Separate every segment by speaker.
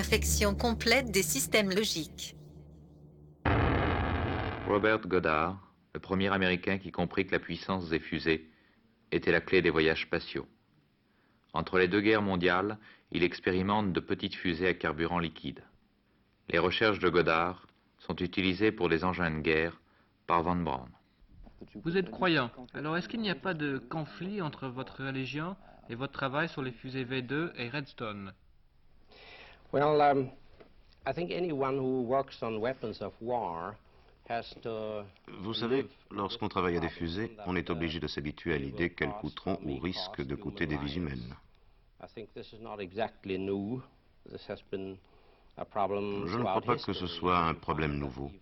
Speaker 1: Infection complète des systèmes logiques.
Speaker 2: Robert Goddard, le premier Américain qui comprit que la puissance des fusées était la clé des voyages spatiaux. Entre les deux guerres mondiales, il expérimente de petites fusées à carburant liquide. Les recherches de Goddard sont utilisées pour des engins de guerre par Van Braun.
Speaker 3: Vous êtes croyant, alors est-ce qu'il n'y a pas de conflit entre votre religion et votre travail sur les fusées V2 et Redstone?
Speaker 4: Well, um, I think anyone who works on weapons of war has to.
Speaker 5: Vous savez, lorsqu'on travaille à des fusées, on est obligé de s'habituer à l'idée qu'elles coûteront ou risquent de coûter des vies humaines. Je ne crois pas que ce soit un problème nouveau.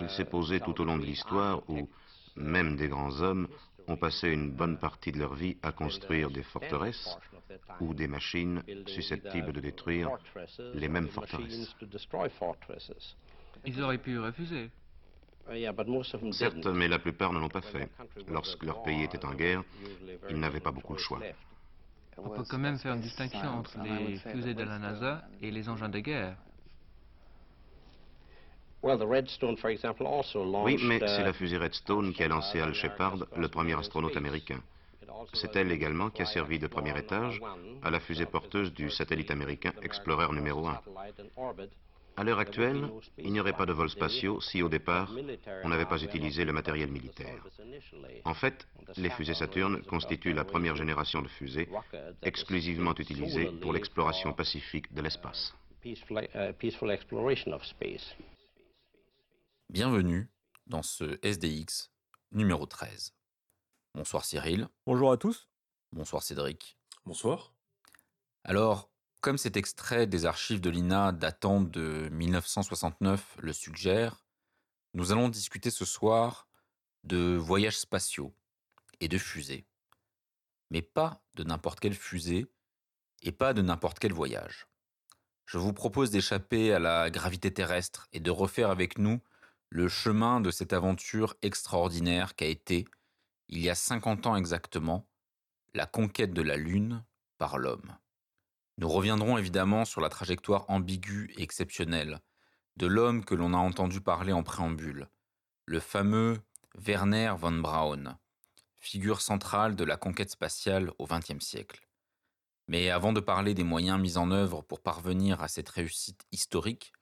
Speaker 5: Il s'est posé tout au long de l'histoire où même des grands hommes ont passé une bonne partie de leur vie à construire des forteresses ou des machines susceptibles de détruire les mêmes forteresses.
Speaker 3: Ils auraient pu refuser.
Speaker 5: Certes, mais la plupart ne l'ont pas fait. Lorsque leur pays était en guerre, ils n'avaient pas beaucoup le choix.
Speaker 3: On peut quand même faire une distinction entre les fusées de la NASA et les engins de guerre.
Speaker 5: Oui, mais c'est la fusée Redstone qui a lancé Al Shepard, le premier astronaute américain. C'est elle également qui a servi de premier étage à la fusée porteuse du satellite américain Explorer numéro 1. À l'heure actuelle, il n'y aurait pas de vols spatiaux si au départ, on n'avait pas utilisé le matériel militaire. En fait, les fusées Saturne constituent la première génération de fusées exclusivement utilisées pour l'exploration pacifique de l'espace.
Speaker 6: Bienvenue dans ce SDX numéro 13. Bonsoir Cyril.
Speaker 7: Bonjour à tous.
Speaker 6: Bonsoir Cédric.
Speaker 8: Bonsoir.
Speaker 6: Alors, comme cet extrait des archives de l'INA datant de 1969 le suggère, nous allons discuter ce soir de voyages spatiaux et de fusées. Mais pas de n'importe quelle fusée et pas de n'importe quel voyage. Je vous propose d'échapper à la gravité terrestre et de refaire avec nous le chemin de cette aventure extraordinaire qu'a été, il y a 50 ans exactement, la conquête de la Lune par l'homme. Nous reviendrons évidemment sur la trajectoire ambiguë et exceptionnelle de l'homme que l'on a entendu parler en préambule, le fameux Werner von Braun, figure centrale de la conquête spatiale au XXe siècle. Mais avant de parler des moyens mis en œuvre pour parvenir à cette réussite historique,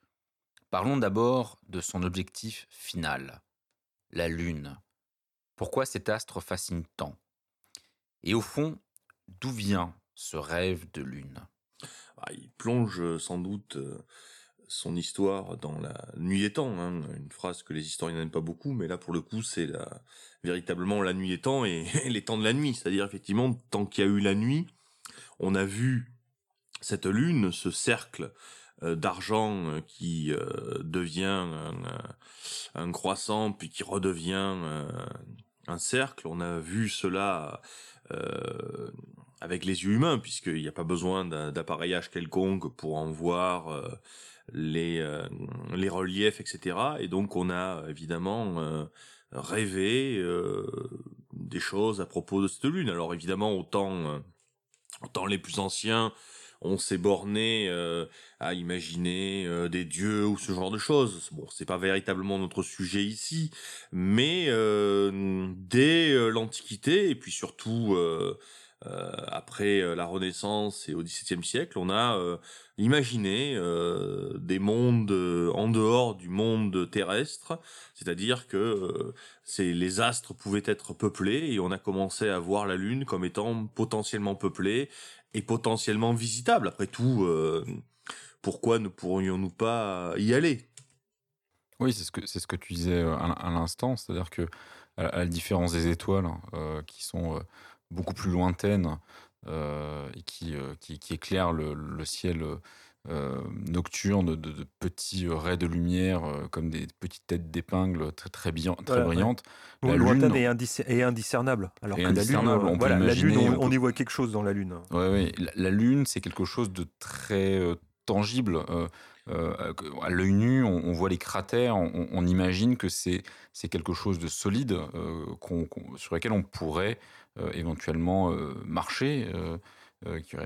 Speaker 6: parlons d'abord de son objectif final, la Lune. Pourquoi cet astre fascine tant Et au fond, d'où vient ce rêve de Lune?
Speaker 8: Ah, il plonge euh, sans doute euh, son histoire dans la nuit des temps, hein, une phrase que les historiens n'aiment pas beaucoup, mais là pour le coup c'est véritablement la nuit des temps et, les temps de la nuit, c'est-à-dire effectivement tant qu'il y a eu la nuit, on a vu cette lune, ce cercle d'argent euh, qui euh, devient un, croissant puis qui redevient euh, un cercle, on a vu cela euh, avec les yeux humains, puisqu'il n'y a pas besoin d'appareillage quelconque pour en voir euh, les, euh, reliefs, etc. Et donc on a évidemment euh, rêvé euh, des choses à propos de cette lune. Alors évidemment, euh, autant les plus anciens, on s'est borné euh, à imaginer euh, des dieux ou ce genre de choses. Bon, c'est pas véritablement notre sujet ici, mais euh, dès l'Antiquité et puis surtout après la Renaissance et au XVIIe siècle, on a imaginé des mondes en dehors du monde terrestre, c'est-à-dire que les astres pouvaient être peuplés et on a commencé à voir la Lune comme étant potentiellement peuplée potentiellement visitable. Après tout, euh, pourquoi ne pourrions-nous pas y aller?
Speaker 7: Oui, c'est ce que c'est ce que tu disais euh, à, à l'instant, c'est-à-dire que à, la différence des étoiles euh, qui sont beaucoup plus lointaines et qui, qui, éclairent le ciel
Speaker 6: nocturnes de, petits raies de lumière comme des petites têtes d'épingle très très, très brillantes.
Speaker 7: La Lointaine est, indiscernable. Alors que la Lune, on, voilà, la lune on, y voit quelque chose dans la Lune.
Speaker 6: Oui, ouais. la, la, Lune, c'est quelque chose de très tangible. Euh, à l'œil nu, on, voit les cratères, on, imagine que c'est quelque chose de solide euh, sur lequel on pourrait euh, éventuellement marcher.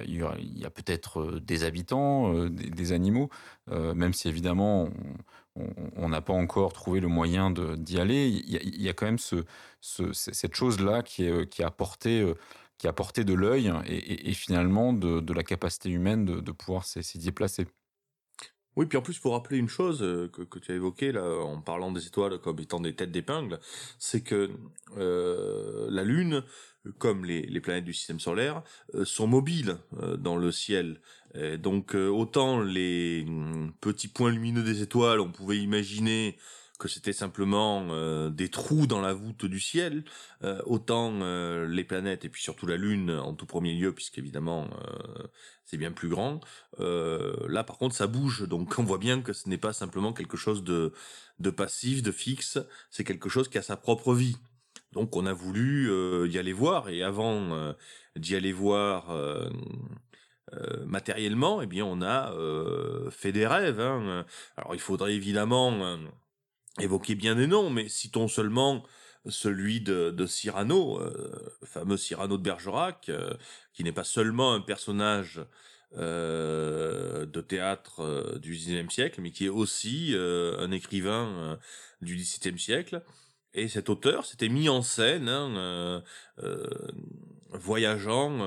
Speaker 6: Il y a, peut-être des habitants, des, animaux, même si évidemment on n'a pas encore trouvé le moyen d'y aller. Il y, a, quand même cette chose-là qui a qui a porté de l'œil et, finalement de, la capacité humaine de, de pouvoir s'y déplacer.
Speaker 8: Oui, puis en plus, pour rappeler une chose euh, que, tu as évoquée là, en parlant des étoiles comme étant des têtes d'épingle, c'est que euh, la Lune, comme les, planètes du système solaire, euh, sont mobiles dans le ciel. donc, autant les hum, petits points lumineux des étoiles, on pouvait imaginer que c'était simplement des trous dans la voûte du ciel, autant les planètes et puis surtout la Lune en tout premier lieu, puisqu'évidemment c'est bien plus grand. là par contre ça bouge, donc on voit bien que ce n'est pas simplement quelque chose de, de passif, de fixe, c'est quelque chose qui a sa propre vie. Donc on a voulu y aller voir, et avant d'y aller voir... matériellement, eh bien, on a fait des rêves. Hein. Alors, il faudrait évidemment évoquer bien des noms, mais citons seulement celui de, Cyrano, euh, le fameux Cyrano de Bergerac, euh, qui n'est pas seulement un personnage euh, de théâtre du XIXe siècle, mais qui est aussi un écrivain du XVIIe siècle. Et cet auteur s'était mis en scène, hein, voyageant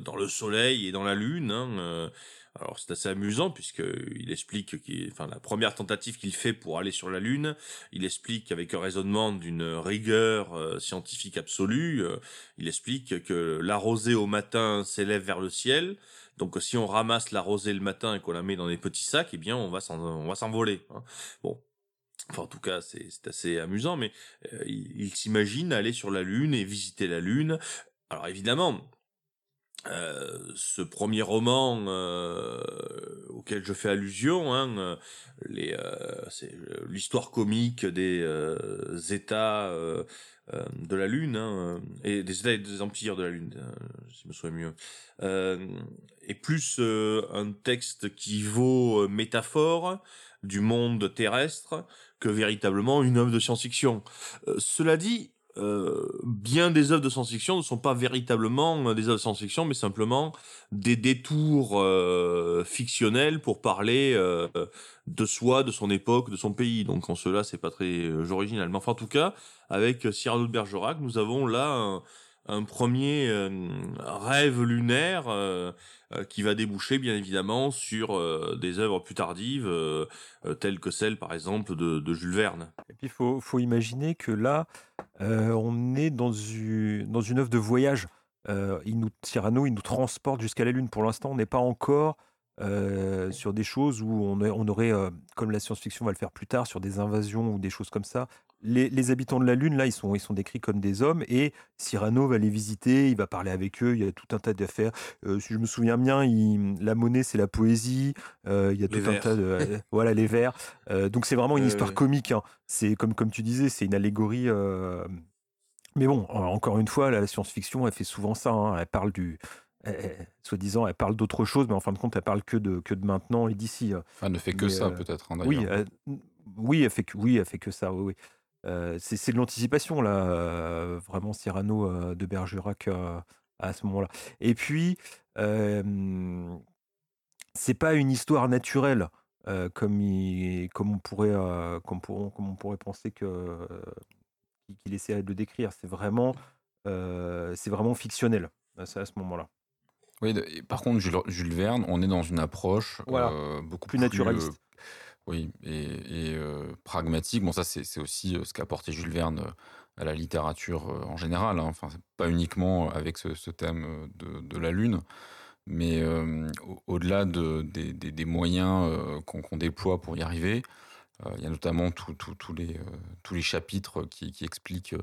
Speaker 8: dans le soleil et dans la lune, hein, alors c'est assez amusant puisqu'il explique qu'il, enfin la première tentative qu'il fait pour aller sur la Lune, il explique avec un raisonnement d'une rigueur euh, scientifique absolue, euh, il explique que la rosée au matin s'élève vers le ciel, donc si on ramasse la rosée le matin et qu'on la met dans des petits sacs, eh bien on va on va s'envoler. Hein. Bon, Enfin, en tout cas, c'est assez amusant, mais euh, il s'imagine aller sur la Lune et visiter la Lune. Alors évidemment, euh, ce premier roman euh, auquel je fais allusion, hein, euh, les, c'est l'histoire comique des États de la Lune hein, et des États et des empires de la Lune, si je me souviens mieux, est plus un texte qui vaut métaphore du monde terrestre que véritablement une œuvre de science-fiction. cela dit, euh, bien des œuvres de science-fiction ne sont pas véritablement euh, des œuvres de science-fiction, mais simplement des détours euh, fictionnels pour parler de soi, de son époque, de son pays. Donc en cela, c'est pas très original. Mais enfin, en tout cas, avec Cyrano de Bergerac, nous avons là un, premier rêve lunaire qui va déboucher bien évidemment sur des œuvres plus tardives, telles que celles par exemple de, Jules Verne.
Speaker 7: Et puis il faut, imaginer que là, euh, on est dans une, dans œuvre de voyage. Euh, il nous, Cyrano, il nous transporte jusqu'à la Lune. Pour l'instant, on n'est pas encore euh, sur des choses où on aurait, comme la science-fiction va le faire plus tard, sur des invasions ou des choses comme ça. Les, habitants de la Lune, là, ils sont, ils sont décrits comme des hommes et Cyrano va les visiter, il va parler avec eux, il y a tout un tas d'affaires. si je me souviens bien, la monnaie, c'est la poésie, il y a tout un tas de... voilà, les vers. donc c'est vraiment une histoire comique. Hein. C'est comme, comme tu disais, c'est une allégorie. Euh, mais bon, encore une fois, la science-fiction, elle fait souvent ça. Hein. Elle parle du. Soi-disant, elle parle d'autre chose, mais en fin de compte, elle parle que de, que de maintenant et d'ici. Hein.
Speaker 6: Elle ne fait que ça,
Speaker 7: euh,
Speaker 6: peut-être, hein,
Speaker 7: oui, oui, elle fait que, oui, elle fait que ça, oui, oui. Euh, c'est de l'anticipation, là, vraiment, Cyrano de Bergerac à ce moment-là. Et puis, c'est pas une histoire naturelle. Euh, comme, comme, on pourrait, euh, comme, comme, on pourrait penser que, euh, qu'il essaierait de le décrire. C'est vraiment, c'est vraiment fictionnel à, ce moment-là.
Speaker 6: Oui, par contre, Jules, Verne, on est dans une approche beaucoup plus,
Speaker 7: naturaliste.
Speaker 6: Oui, et, pragmatique. Bon, ça, c'est aussi ce qu'a apporté Jules Verne à la littérature en général. Hein. Enfin, pas uniquement avec ce, thème de, la Lune. Mais au-delà de, des, des, moyens qu'on déploie pour y arriver, il y a notamment tous les, tous les chapitres qui, expliquent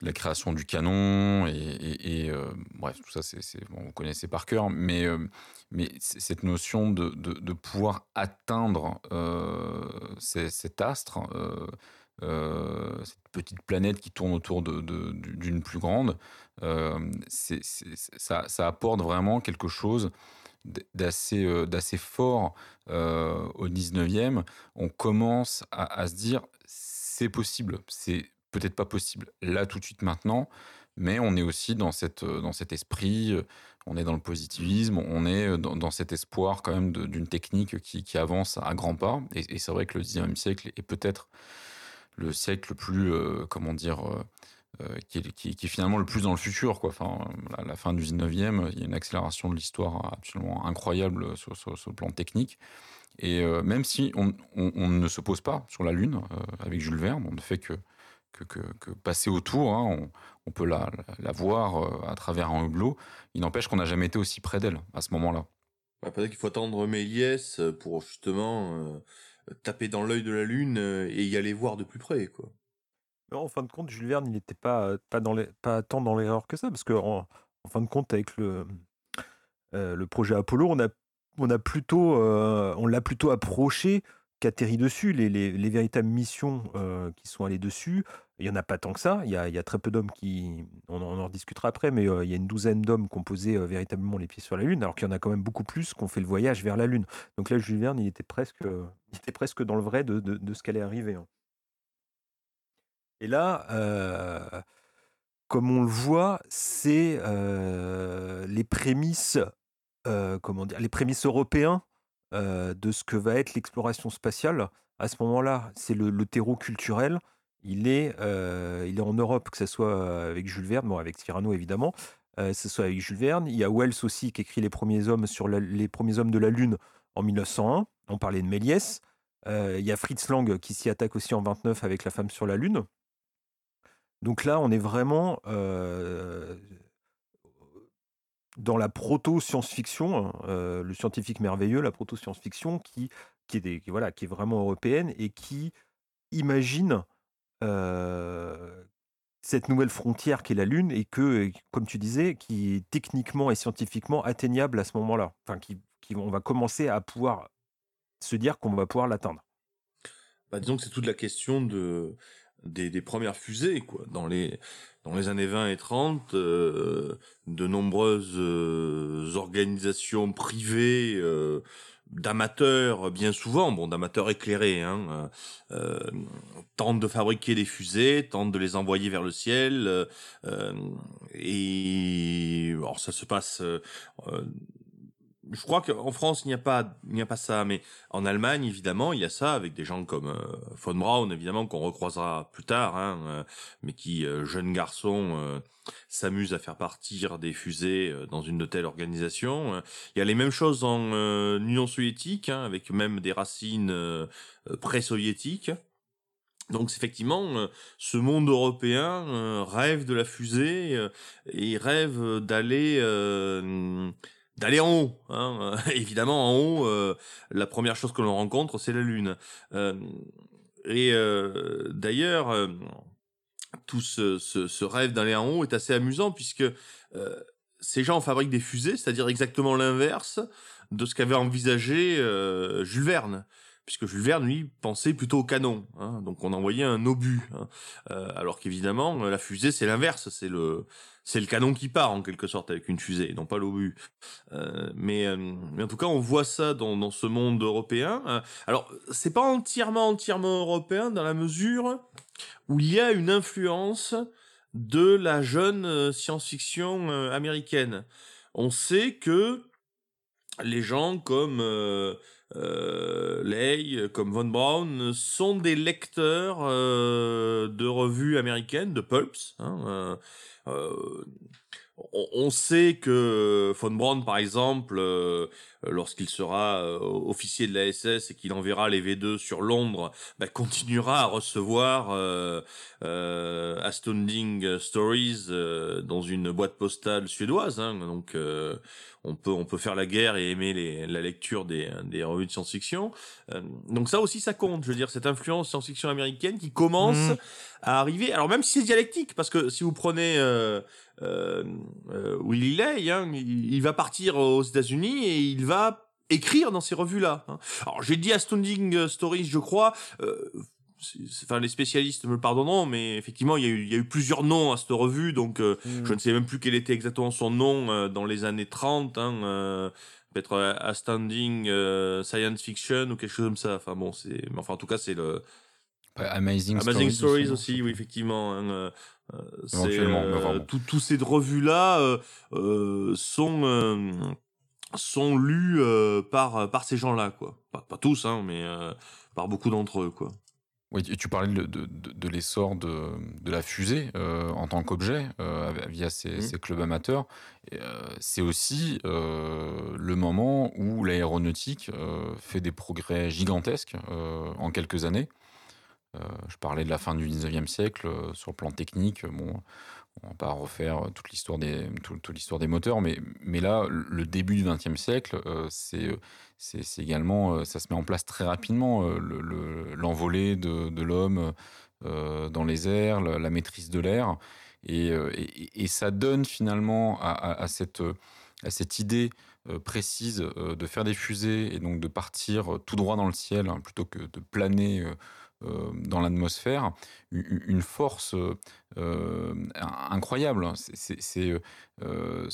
Speaker 6: la création du canon et, bref, tout ça, c'est, bon, vous connaissez par cœur, mais, cette notion de, pouvoir atteindre cet astre, cette petite planète qui tourne autour d'une plus grande, ça, apporte vraiment quelque chose d'assez euh, d'assez fort euh, au 19e, on commence à, se dire c'est possible, c'est peut-être pas possible là tout de suite maintenant, mais on est aussi dans, cette, euh, dans cet esprit, on est dans le positivisme, on est dans, cet espoir quand même d'une technique qui, qui, avance à grands pas. Et, c'est vrai que le 19e siècle est peut-être le siècle le plus, comment dire, euh, qui, est, finalement le plus dans le futur. Quoi. Enfin, la fin du 19e, il y a une accélération de l'histoire absolument incroyable sur, le plan technique. Et euh, même si on, ne se pose pas sur la Lune euh, avec Jules Verne, on ne fait que, que, passer autour, hein, on, peut la, voir à travers un hublot, il n'empêche qu'on n'a jamais été aussi près d'elle à ce moment-là.
Speaker 8: Peut-être qu'il faut attendre Méliès pour justement taper dans l'œil de la Lune et y aller voir de plus près. quoi
Speaker 7: en fin de compte, Jules Verne, il n'était pas, pas, tant dans l'erreur que ça, parce que en, fin de compte, avec le, projet Apollo, on l'a plutôt approché qu'atterri dessus. Les, les, véritables missions qui sont allées dessus, il y en a pas tant que ça. Il y a, très peu d'hommes qui, on, en rediscutera après, mais il y a une douzaine d'hommes qui ont posé véritablement les pieds sur la Lune, alors qu'il y en a quand même beaucoup plus qui ont fait le voyage vers la Lune. Donc là, Jules Verne, il était presque, dans le vrai de, de, de ce qu'allait arriver. Hein. Et là, euh, comme on le voit, c'est euh, les prémices, euh, comment dire, les européens de ce que va être l'exploration spatiale. À ce moment-là, c'est le, terreau culturel. Il est, il est en Europe, que ce soit avec Jules Verne, bon, avec Cyrano évidemment, que ce soit avec Jules Verne. Il y a Wells aussi qui écrit les premiers hommes sur les premiers hommes de la Lune en 1901. On parlait de Méliès. il y a Fritz Lang qui s'y attaque aussi en 29 avec La femme sur la Lune. Donc là, on est vraiment dans la proto-science-fiction, hein, le scientifique merveilleux, la proto-science-fiction qui, est vraiment européenne et qui imagine cette nouvelle frontière qui est la Lune et que, comme tu disais, qui est techniquement et scientifiquement atteignable à ce moment-là. Enfin, qui, qui, on va commencer à pouvoir se dire qu'on va pouvoir l'atteindre.
Speaker 8: Bah, disons que c'est toute la question de des, premières fusées quoi. Dans les dans les années 20 et 30 euh, de nombreuses euh, organisations privées euh, d'amateurs bien souvent bon d'amateurs éclairés hein, tentent de fabriquer des fusées tentent de les envoyer vers le ciel et alors ça se passe je crois qu'en France, il n'y a pas, il n'y a pas ça, mais en Allemagne, évidemment, il y a ça avec des gens comme euh, von Braun, évidemment, qu'on recroisera plus tard, hein, euh, mais qui, euh, jeune garçon, euh, s'amuse à faire partir des fusées dans une de telles organisations. Il y a les mêmes choses en Union soviétique, hein, avec même des racines pré-soviétiques. Donc effectivement, ce monde européen rêve de la fusée et rêve d'aller d'aller en haut. Hein. Évidemment, en haut, euh, la première chose que l'on rencontre, c'est la Lune. Euh, et euh, d'ailleurs, tout ce, rêve d'aller en haut est assez amusant puisque ces gens fabriquent des fusées, c'est-à-dire exactement l'inverse de ce qu'avait envisagé Jules Verne puisque Jules Verne, lui, pensait plutôt au canon. Hein, donc on envoyait un obus. Hein, alors qu'évidemment, la fusée, c'est l'inverse. C'est le, c'est le canon qui part en quelque sorte avec une fusée, non pas l'obus. Euh, mais, euh, mais en tout cas, on voit ça dans, dans ce monde européen. Euh, alors, c'est pas entièrement entièrement européen dans la mesure où il y a une influence de la jeune euh, science-fiction américaine. On sait que les gens comme euh, Ley, comme Von Braun, sont des lecteurs de revues américaines, de pulps. Hein, euh, on, sait que Von Braun, par exemple, euh, lorsqu'il sera officier de la SS et qu'il enverra les V2 sur Londres, bah, continuera à recevoir Astounding Stories dans une boîte postale suédoise. Hein, donc on peut on peut faire la guerre et aimer les, la lecture des, des revues de science-fiction. Euh, donc ça aussi ça compte. Je veux dire cette influence science-fiction américaine qui commence mmh. à arriver. Alors même si c'est dialectique, parce que si vous prenez euh, euh, euh Willy Lay, hein, il, va partir aux États-Unis et il va écrire dans ces revues-là. Hein. Alors j'ai dit Astounding Stories, je crois. Euh, enfin les spécialistes me pardonneront, mais effectivement il y a eu, il y a eu plusieurs noms à cette revue, donc euh, mm. je ne sais même plus quel était exactement son nom euh, dans les années 30, hein, euh, peut-être Astounding Science Fiction ou quelque chose comme ça. Enfin bon, c'est, enfin en tout cas c'est le
Speaker 6: Amazing,
Speaker 8: Amazing Stories, aussi, oui effectivement. Hein, c'est tous ces revues là sont sont lus par par ces gens là quoi. Pas, pas tous hein, mais par beaucoup d'entre eux quoi.
Speaker 6: Oui, tu parlais de, de, de, l'essor de, de, la fusée euh, en tant qu'objet euh, via ces, mmh. ces, clubs amateurs. Euh, c'est aussi euh, le moment où l'aéronautique euh, fait des progrès gigantesques en quelques années. Je parlais de la fin du 19e siècle sur le plan technique. Bon, on va pas refaire toute l'histoire des moteurs, mais là le début du XXe siècle, euh, c'est également euh, ça se met en place très rapidement euh, l'envolée de, l'homme dans les airs, la, maîtrise de l'air, et, ça donne finalement à, cette idée précise de faire des fusées et donc de partir tout droit dans le ciel hein, plutôt que de planer euh, dans l'atmosphère une force euh, incroyable. Euh,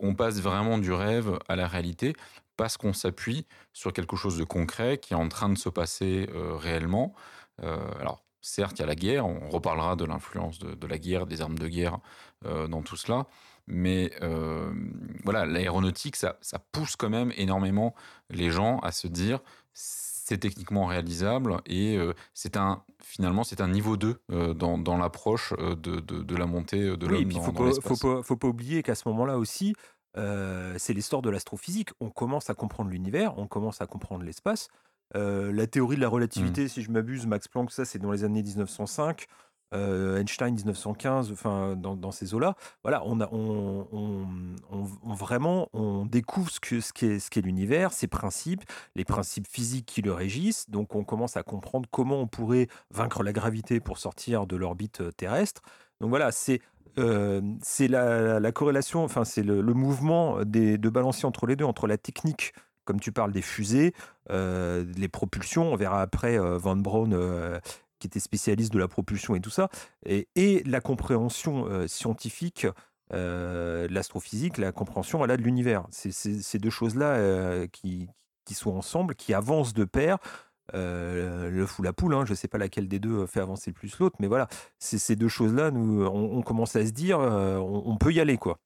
Speaker 6: on passe vraiment du rêve à la réalité parce qu'on s'appuie sur quelque chose de concret qui est en train de se passer réellement. alors, certes, il y a la guerre, on reparlera de l'influence de, la guerre, des armes de guerre dans tout cela, mais voilà, l'aéronautique, ça, pousse quand même énormément les gens à se dire techniquement réalisable et euh, c'est un finalement c'est un niveau 2 euh, dans, dans l'approche euh, de, de, de, la montée de l'homme
Speaker 7: oui, dans, faut, pas, faut, pas, faut pas oublier qu'à ce moment-là aussi, c'est l'histoire de l'astrophysique. On commence à comprendre l'univers, on commence à comprendre l'espace. la théorie de la relativité, mmh. si je m'abuse, Max Planck, ça c'est dans les années 1905. Euh, Einstein 1915, enfin dans, ces eaux-là. Voilà, on, a, on, on, vraiment on découvre ce que ce qu'est ce l'univers, ses principes, les principes physiques qui le régissent. Donc on commence à comprendre comment on pourrait vaincre la gravité pour sortir de l'orbite euh, terrestre. Donc voilà, c'est euh, c'est la, la, corrélation, enfin c'est le, mouvement des, de balancier entre les deux, entre la technique comme tu parles des fusées, les propulsions, on verra après Van Braun qui était spécialiste de la propulsion et tout ça, et, la compréhension euh, scientifique euh, l'astrophysique, la compréhension voilà, de l'univers. C'est ces deux choses-là euh, qui, qui sont ensemble, qui avancent de pair. le fou la poule, hein, je ne sais pas laquelle des deux fait avancer le plus l'autre, mais voilà, ces deux choses-là, nous, on, commence à se dire, on, peut y aller, quoi.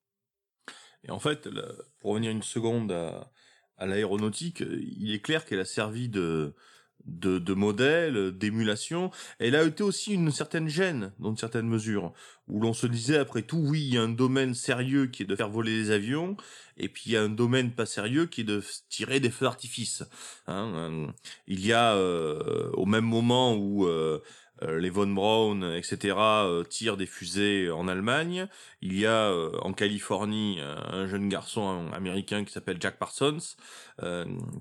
Speaker 8: Et en fait, pour revenir une seconde à l'aéronautique, il est clair qu'elle a servi de, de, de modèles, d'émulation. Elle a été aussi une certaine gêne, dans une certaine mesure, où l'on se disait, après tout, oui, il y a un domaine sérieux qui est de faire voler des avions, et puis il y a un domaine pas sérieux qui est de tirer des feux d'artifice. Hein. Euh, il y a, euh, au même moment où... Euh, les von Braun, etc., euh, tirent des fusées en Allemagne. Il y a euh, en Californie un jeune garçon américain qui s'appelle Jack Parsons,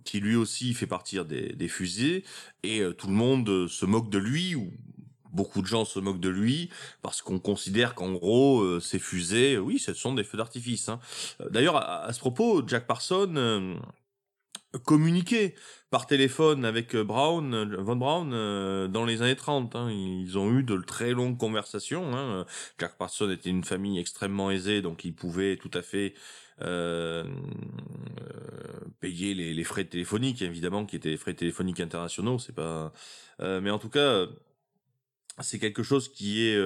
Speaker 8: qui lui aussi fait partir des, des fusées, et tout le monde se moque de lui, ou beaucoup de gens se moquent de lui parce qu'on considère qu'en gros ces fusées, oui, ce sont des feux d'artifice. Hein. D'ailleurs, à, ce propos, Jack Parsons communiquer par téléphone avec euh, Brown, euh, Von Braun euh, dans les années 30. Hein. Ils ont eu de très longues conversations. Hein. Jack Parsons était une famille extrêmement aisée, donc il pouvait tout à fait euh, payer les, frais téléphoniques, évidemment, qui étaient les frais téléphoniques internationaux. C'est pas, mais en tout cas, c'est quelque chose qui est,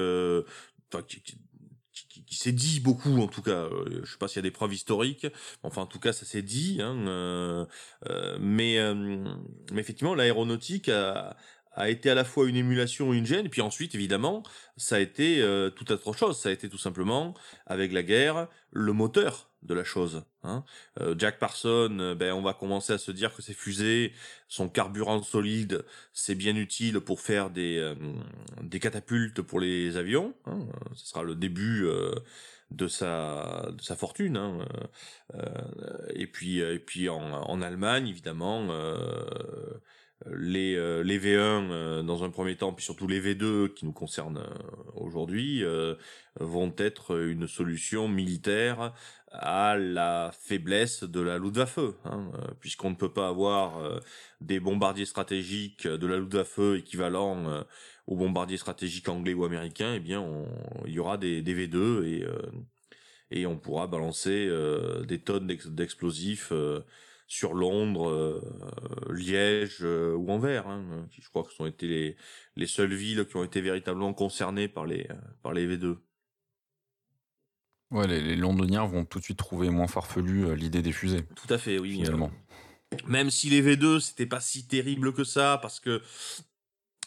Speaker 8: qui, qui, s'est dit beaucoup en tout cas. Euh, je sais pas s'il y a des preuves historiques, enfin en tout cas ça s'est dit. Hein, euh, euh, mais, mais effectivement l'aéronautique a, été à la fois une émulation une gêne. Et puis ensuite, évidemment, ça a été euh, tout autre chose. Ça a été tout simplement, avec la guerre, le moteur de la chose. Hein. Euh, Jack Parson, euh, ben, on va commencer à se dire que ces fusées, son carburant solide, c'est bien utile pour faire des, des catapultes pour les avions. Hein. Ce sera le début de sa de sa fortune hein. et puis et puis en, en Allemagne évidemment les, euh, les V1 euh, dans un premier temps, puis surtout les V2 qui nous concernent euh, aujourd'hui, vont être une solution militaire à la faiblesse de la Luftwaffe, hein, puisqu'on ne peut pas avoir des bombardiers stratégiques de la Luftwaffe équivalents aux bombardiers stratégiques anglais ou américains, eh bien, il y aura des, des V2 et, et on pourra balancer des tonnes d'explosifs sur Londres, euh, Liège euh, ou Anvers, hein, qui je crois que sont été les, les seules villes qui ont été véritablement concernées par les, euh, par les V2.
Speaker 6: Ouais, les, Londoniens vont tout de suite trouver moins farfelu l'idée des fusées.
Speaker 8: Tout à fait, oui. Finalement. même si les V2 c'était pas si terrible que ça, parce que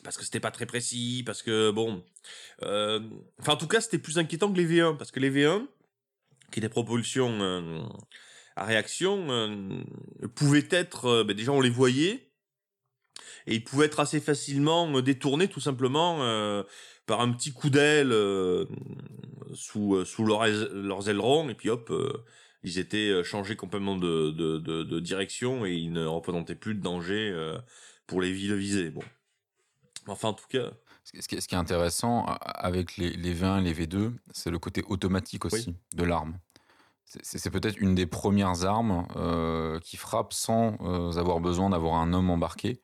Speaker 8: parce que c'était pas très précis, parce que bon, enfin en tout cas c'était plus inquiétant que les V1, parce que les V1 qui étaient propulsion à réaction euh, pouvaient être, euh, ben déjà on les voyait, et ils pouvaient être assez facilement euh, détournés tout simplement par un petit coup d'aile sous, sous leurs ailerons, et puis hop, ils étaient changés complètement de, de, de, direction et ils ne représentaient plus de danger pour les villes visées. Bon. Enfin, en tout cas.
Speaker 6: Ce qui est intéressant avec les, les V1 et les V2, c'est le côté automatique aussi de l'arme. C'est peut-être une des premières armes euh, qui frappe sans euh, avoir besoin d'avoir un homme embarqué.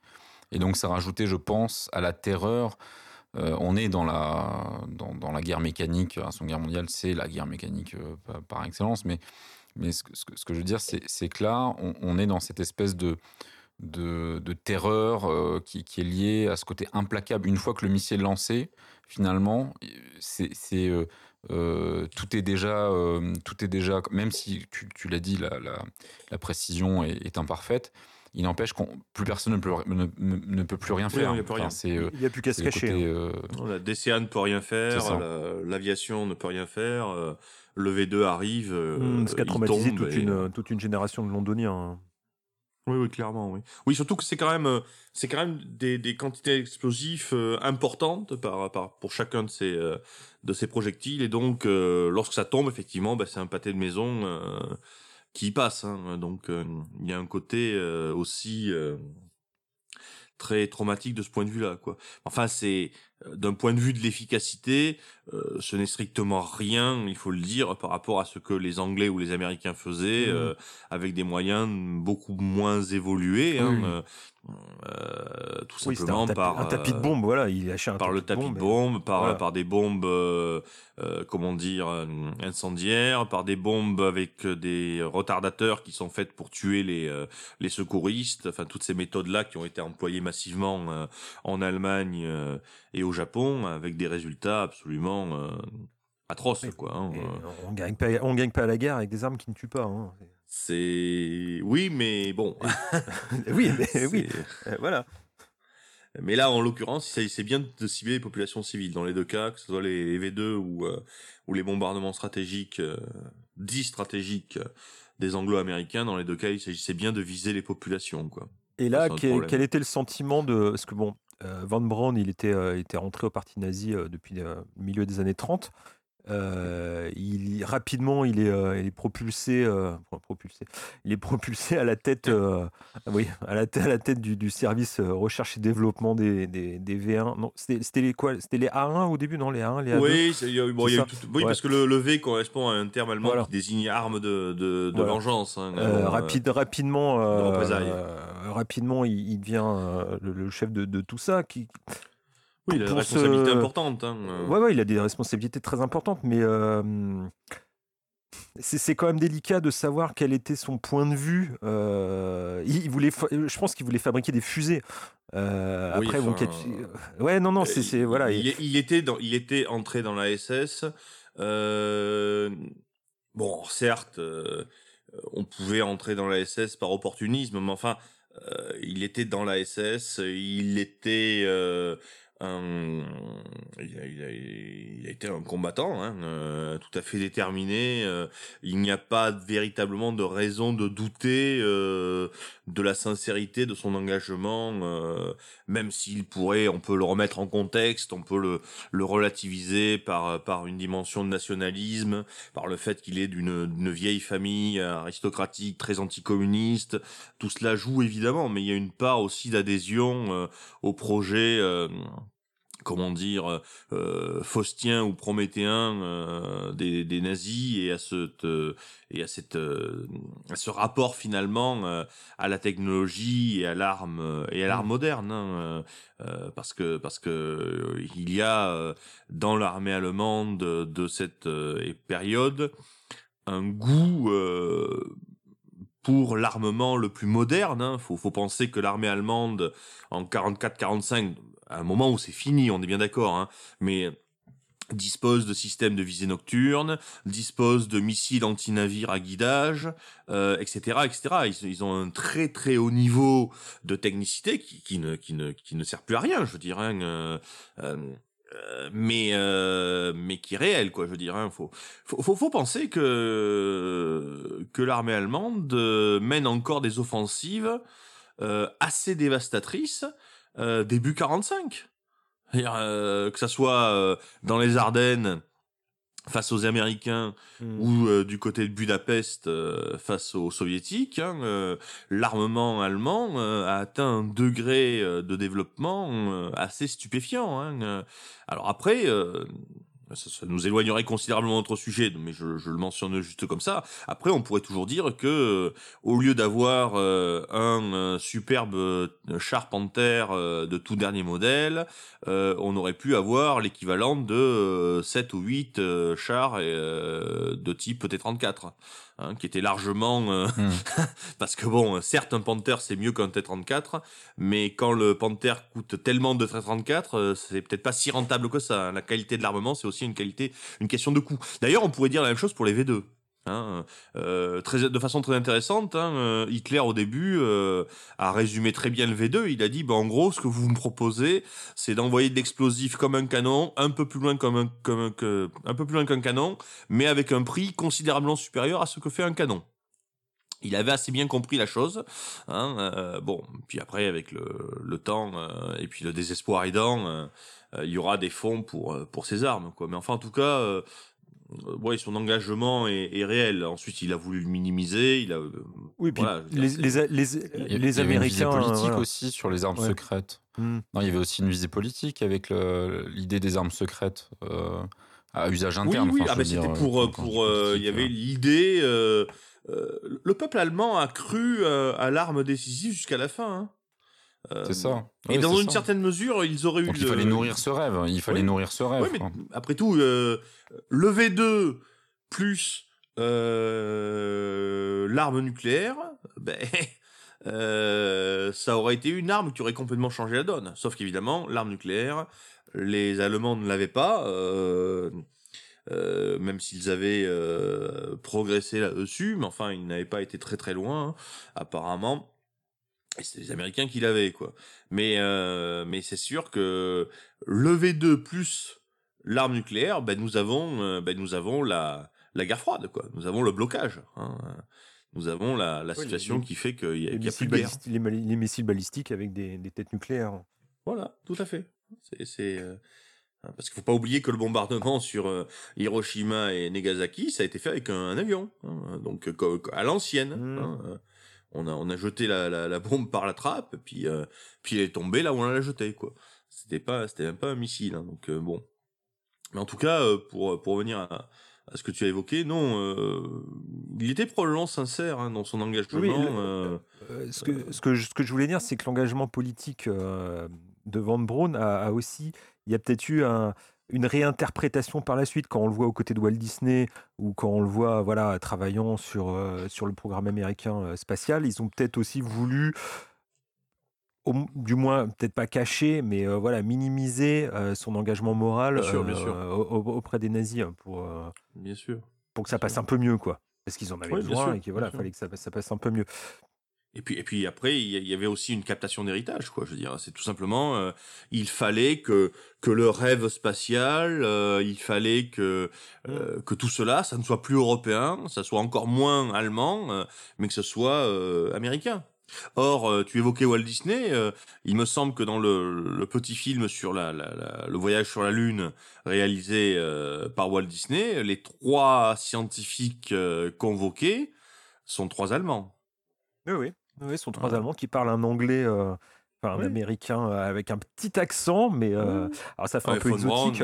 Speaker 6: Et donc ça rajoutait, je pense, à la terreur. Euh, on est dans la, dans, la guerre mécanique, la Seconde Guerre mondiale, c'est la guerre mécanique par, excellence, mais, ce, que je veux dire, c'est que là, on, est dans cette espèce de, de, terreur qui, est liée à ce côté implacable. Une fois que le missile est lancé, finalement, euh, tout est déjà, euh, tout est déjà, même si tu, l'as dit, la, précision est, imparfaite. Il n'empêche qu'on plus personne ne peut, ne, peut plus rien faire.
Speaker 8: il n'y a, plus rien.
Speaker 7: Euh, il a plus qu'à se cacher.
Speaker 8: Hein. La DCA ne peut rien faire, l'aviation ne peut rien faire, le V2 arrive.
Speaker 7: Mmh, ce qui a traumatisé toute, une, toute une génération de Londoniens. Hein.
Speaker 8: Oui, oui, clairement, oui. Oui, surtout que c'est quand même, euh, c'est quand même des, des quantités explosifs euh, importantes par, par, pour chacun de ces, euh, de ces projectiles. Et donc, lorsque ça tombe, effectivement, bah, c'est un pâté de maison qui passe. Hein. Donc, il y a un côté aussi très traumatique de ce point de vue-là, quoi. Enfin, c'est d'un point de vue de l'efficacité, euh, ce n'est strictement rien, il faut le dire, par rapport à ce que les Anglais ou les Américains faisaient, mmh. euh, avec des moyens beaucoup moins évolués. Hein, euh, tout simplement par
Speaker 7: un tapis de bombe, voilà, il
Speaker 8: par le tapis de bombe, par par des bombes, comment dire, incendiaires, par des bombes avec des retardateurs qui sont faites pour tuer les les secouristes, enfin toutes ces méthodes là qui ont été employées massivement en Allemagne et au Japon avec des résultats absolument euh, atroces. quoi, hein,
Speaker 7: euh. on gagne pas, on gagne pas à la guerre avec des armes qui ne tuent pas. Hein.
Speaker 8: C'est oui, mais bon.
Speaker 7: oui, mais oui, euh, voilà.
Speaker 8: Mais là, en l'occurrence, c'est bien de cibler les populations civiles. Dans les deux cas, que ce soit les V2 ou, ou les bombardements stratégiques, dits stratégiques des Anglo-Américains, dans les deux cas, il s'agissait bien de viser les populations. Quoi.
Speaker 7: Et là, quel, était le sentiment de... Parce que bon, euh, Van Braun, il était, euh, était rentré au parti nazi euh, depuis le milieu des années 30. Il, rapidement, il est, il est propulsé, propulsé, il est propulsé à la tête, oui, à la, à la tête du, du, service recherche et développement des, des, des V1. Non, c'était les quoi? C'était les A1 au début, non Les A1, les A2
Speaker 8: Oui, bon, y a oui parce que le, le, V correspond à un terme allemand qui désigne arme de, de, de vengeance. Hein,
Speaker 7: rapide, rapidement, rapidement, il, devient le, chef de, de, tout ça. Qui,
Speaker 8: oui, il a des responsabilités importantes. Hein.
Speaker 7: Ouais, ouais, il a des responsabilités très importantes, mais euh, c'est quand même délicat de savoir quel était son point de vue. Euh, il, voulait, je pense qu'il voulait fabriquer des fusées. Euh, après, bon, ouais, non, non, c'est voilà.
Speaker 8: Il, il, était dans, il était entré dans la SS. bon, certes, on pouvait entrer dans la SS par opportunisme, mais enfin il était dans la SS, il était un, il, a, il, a, il, a, été un combattant, hein, euh, tout à fait déterminé. Euh, il n'y a pas véritablement de raison de douter euh, de la sincérité de son engagement, euh, même s'il pourrait, on peut le remettre en contexte, on peut le, le relativiser par, par une dimension de nationalisme, par le fait qu'il est d'une vieille famille aristocratique très anticommuniste. Tout cela joue évidemment, mais il y a une part aussi d'adhésion euh, au projet comment dire, euh, euh, faustien ou prométhéen euh, des, des, nazis et à ce et à cette à ce rapport finalement à la technologie et à l'arme et à l'arme mmh. moderne hein, parce que parce que il y a dans l'armée allemande de cette période un goût pour l'armement le plus moderne. Hein. Faut, faut penser que l'armée allemande en 44-45 à un moment où c'est fini, on est bien d'accord, hein, mais dispose de systèmes de visée nocturne, dispose de missiles anti-navires à guidage, euh, etc., etc. Ils, ont un très très haut niveau de technicité qui, qui, ne, qui, ne, qui ne sert plus à rien, je veux dire. Hein, euh, euh, mais euh, mais qui est réel quoi je veux dire hein, faut, faut faut penser que que l'armée allemande mène encore des offensives euh, assez dévastatrices euh, début 45. Euh, que ça soit euh, dans les Ardennes face aux Américains mmh. ou du côté de Budapest face aux Soviétiques, hein, l'armement allemand a atteint un degré de développement assez stupéfiant. Hein, Alors après, ça, nous éloignerait considérablement de notre sujet, mais je, le mentionne juste comme ça. Après, on pourrait toujours dire que euh, au lieu d'avoir euh, un euh, superbe char Panther de tout dernier modèle, on aurait pu avoir l'équivalent de 7 ou 8 chars de type T-34. Hein, qui était largement euh, hmm. parce que bon, certes un Panther c'est mieux qu'un T34, mais quand le Panther coûte tellement de T34, euh, c'est peut-être pas si rentable que ça. Hein. La qualité de l'armement, c'est aussi une qualité, une question de coût. D'ailleurs, on pourrait dire la même chose pour les V2. Hein, euh, de façon très intéressante, hein, euh, Hitler au début euh, a résumé très bien le V2. Il a dit, bah, en gros, ce que vous me proposez, c'est d'envoyer de l'explosif comme un canon, un peu plus loin comme un, peu plus loin qu'un canon, mais avec un prix considérablement supérieur à ce que fait un canon. Il avait assez bien compris la chose. Hein, bon, puis après, avec le, le temps et puis le désespoir aidant, il y aura des fonds pour pour ces armes, quoi. Mais enfin, en tout cas, ouais, son engagement est, est, réel. Ensuite, il a voulu le minimiser. Il a, euh,
Speaker 7: oui, puis voilà, les, les, les, les, les Américains.
Speaker 6: Il y avait une visée politique aussi sur les armes ouais. secrètes. Hmm. Non, il y avait aussi une visée politique avec l'idée des armes secrètes euh, à usage interne.
Speaker 8: Oui, oui. Enfin, ah, c'était pour. pour il y avait l'idée. Euh, le peuple allemand a cru à l'arme décisive jusqu'à la fin. Hein.
Speaker 6: C'est ça.
Speaker 8: et dans une certaine mesure, ils auraient
Speaker 6: Donc
Speaker 8: eu.
Speaker 6: Il fallait nourrir ce rêve. Il fallait
Speaker 8: oui.
Speaker 6: nourrir ce rêve.
Speaker 8: Oui, mais après tout, euh, le V2 plus euh, l'arme nucléaire, ben, euh, ça aurait été une arme qui aurait complètement changé la donne. Sauf qu'évidemment, l'arme nucléaire, les Allemands ne l'avaient pas. Euh, euh, même s'ils avaient euh, progressé là-dessus, mais enfin, ils n'avaient pas été très très loin, hein, apparemment. C'était les Américains qui l'avaient, quoi. Mais, euh, mais c'est sûr que le V2 plus l'arme nucléaire, ben nous avons, euh, ben nous avons la, la guerre froide, quoi. Nous avons le blocage. Hein. Nous avons la, la situation
Speaker 7: oui, les,
Speaker 8: qui fait qu'il y a,
Speaker 7: les,
Speaker 8: qu y a plus de guerre.
Speaker 7: Les, les, missiles balistiques avec des, des têtes nucléaires.
Speaker 8: Voilà, tout à fait. C'est euh, parce qu'il faut pas oublier que le bombardement sur euh, Hiroshima et Nagasaki, ça a été fait avec un, un avion, hein, donc à l'ancienne. Mmh. Hein, on a on a jeté la, la, la bombe par la trappe, puis euh, puis elle est tombée là où on l'a jetée quoi. C'était pas c'était même pas un missile, hein, donc euh, bon. Mais en tout cas, euh, pour pour revenir à, à, ce que tu as évoqué, non, il était probablement sincère hein, dans son engagement.
Speaker 7: Oui, le, ce que ce que je, ce que je voulais dire, c'est que l'engagement politique de Van Braun a, a aussi, il y a peut-être eu un une réinterprétation par la suite quand on le voit aux côtés de Walt Disney ou quand on le voit voilà travaillant sur euh, sur le programme américain euh, spatial ils ont peut-être aussi voulu au, du moins peut-être pas cacher mais euh, voilà minimiser son engagement moral
Speaker 8: bien sûr, bien sûr.
Speaker 7: auprès des nazis pour
Speaker 8: bien sûr
Speaker 7: pour que ça passe un peu mieux quoi. Parce qu'ils en avaient oui, besoin et que voilà fallait que ça, ça passe un peu mieux
Speaker 8: Et puis, et puis après, il y avait aussi une captation d'héritage, quoi. Je veux dire, c'est tout simplement, euh, il fallait que que le rêve spatial, euh, il fallait que euh, que tout cela, ça ne soit plus européen, ça soit encore moins allemand, mais que ce soit américain. Or, tu évoquais Walt Disney. il me semble que dans le, le petit film sur la, la, le voyage sur la Lune réalisé par Walt Disney, les trois scientifiques convoqués sont trois Allemands.
Speaker 7: Oui, oui. Oui, ce sont trois Allemands qui parlent un anglais, euh, enfin un américain euh, avec un petit accent, mais euh, alors ça fait un peu exotique.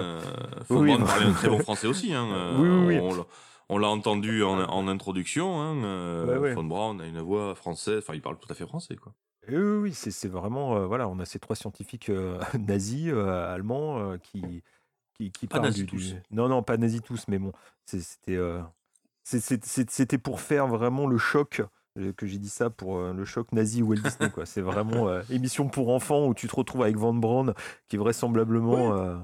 Speaker 8: Oui, Braun parlait un très bon français aussi. Hein,
Speaker 7: Oui, oui,
Speaker 8: on on l'a entendu en, en introduction. Hein, Von Braun a une voix française. Enfin, il parle tout à fait français, quoi.
Speaker 7: oui, oui, c'est c'est vraiment, voilà, on a ces trois scientifiques nazis, allemands, qui, qui, qui
Speaker 8: Pas
Speaker 7: parlent
Speaker 8: nazis
Speaker 7: du,
Speaker 8: tous.
Speaker 7: du- Non, non, pas nazis tous, mais bon, c'est- c'était c'est- c'est- c'est- c'était pour faire vraiment le choc euh, que j'ai dit ça pour euh, le choc nazi Walt Disney quoi. C'est vraiment euh, émission pour enfants où tu te retrouves avec Van Braun qui vraisemblablement euh,